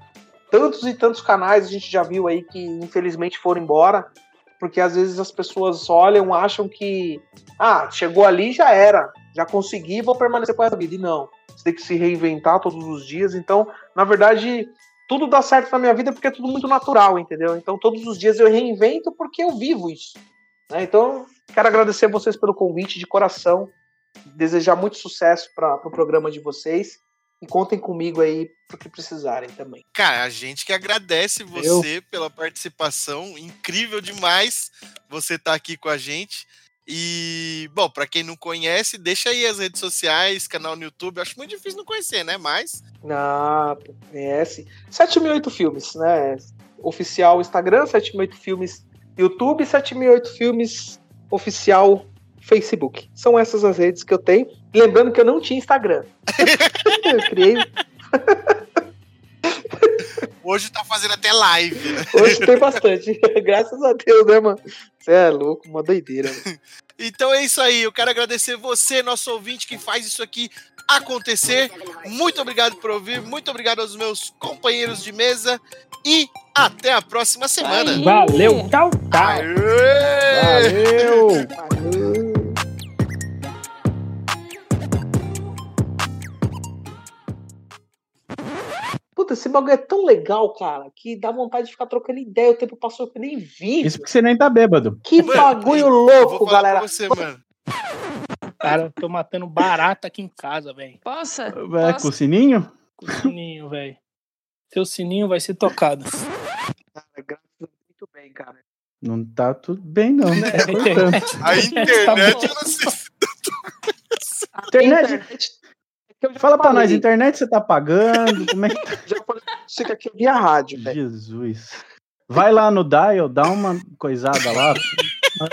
Tantos e tantos canais a gente já viu aí que infelizmente foram embora, porque às vezes as pessoas olham, acham que, ah, chegou ali já era, já consegui, vou permanecer com essa vida. E não, você tem que se reinventar todos os dias. Então, na verdade, tudo dá certo na minha vida porque é tudo muito natural, entendeu? Então, todos os dias eu reinvento porque eu vivo isso. né? Então, quero agradecer vocês pelo convite de coração, desejar muito sucesso para o pro programa de vocês e contem comigo aí pro que precisarem também. Cara, a gente que agradece você pela participação. Incrível demais você estar aqui com a gente. E, bom, pra quem não conhece, deixa aí as redes sociais, canal no YouTube. Acho muito difícil não conhecer, né? Mas. Ah, conhece. 7008 Filmes, né? Oficial Instagram, 768 Filmes YouTube, 768 Filmes Oficial Facebook. São essas as redes que eu tenho. Lembrando que eu não tinha Instagram. eu criei. Hoje tá fazendo até live, né? Hoje tem bastante. Graças a Deus, né, mano? Você é louco, uma doideira. Mano. Então é isso aí. Eu quero agradecer você, nosso ouvinte, que faz isso aqui acontecer. Muito obrigado por ouvir. Muito obrigado aos meus companheiros de mesa. E até a próxima semana. Aí. Valeu, tchau, tchau. Aê! Valeu! Valeu. Puta, esse bagulho é tão legal, cara, que dá vontade de ficar trocando ideia. O tempo passou que eu nem vi. Isso porque você nem tá bêbado. Que Mano, bagulho louco, galera. você, mano. Cara, eu tô matando barata aqui em casa, velho. Possa? É, com Posso? o sininho? Com o sininho, velho. Seu sininho vai ser tocado. Cara, graças a Deus, muito bem, cara. Não tá tudo bem, não, né? É, A internet, bom. eu não sei se internet, eu já fala pra nós, internet você tá pagando? Como é que tá? Já falei pra você que aqui é via rádio, velho. Jesus. Vai lá no Dial, dá uma coisada lá. Tá.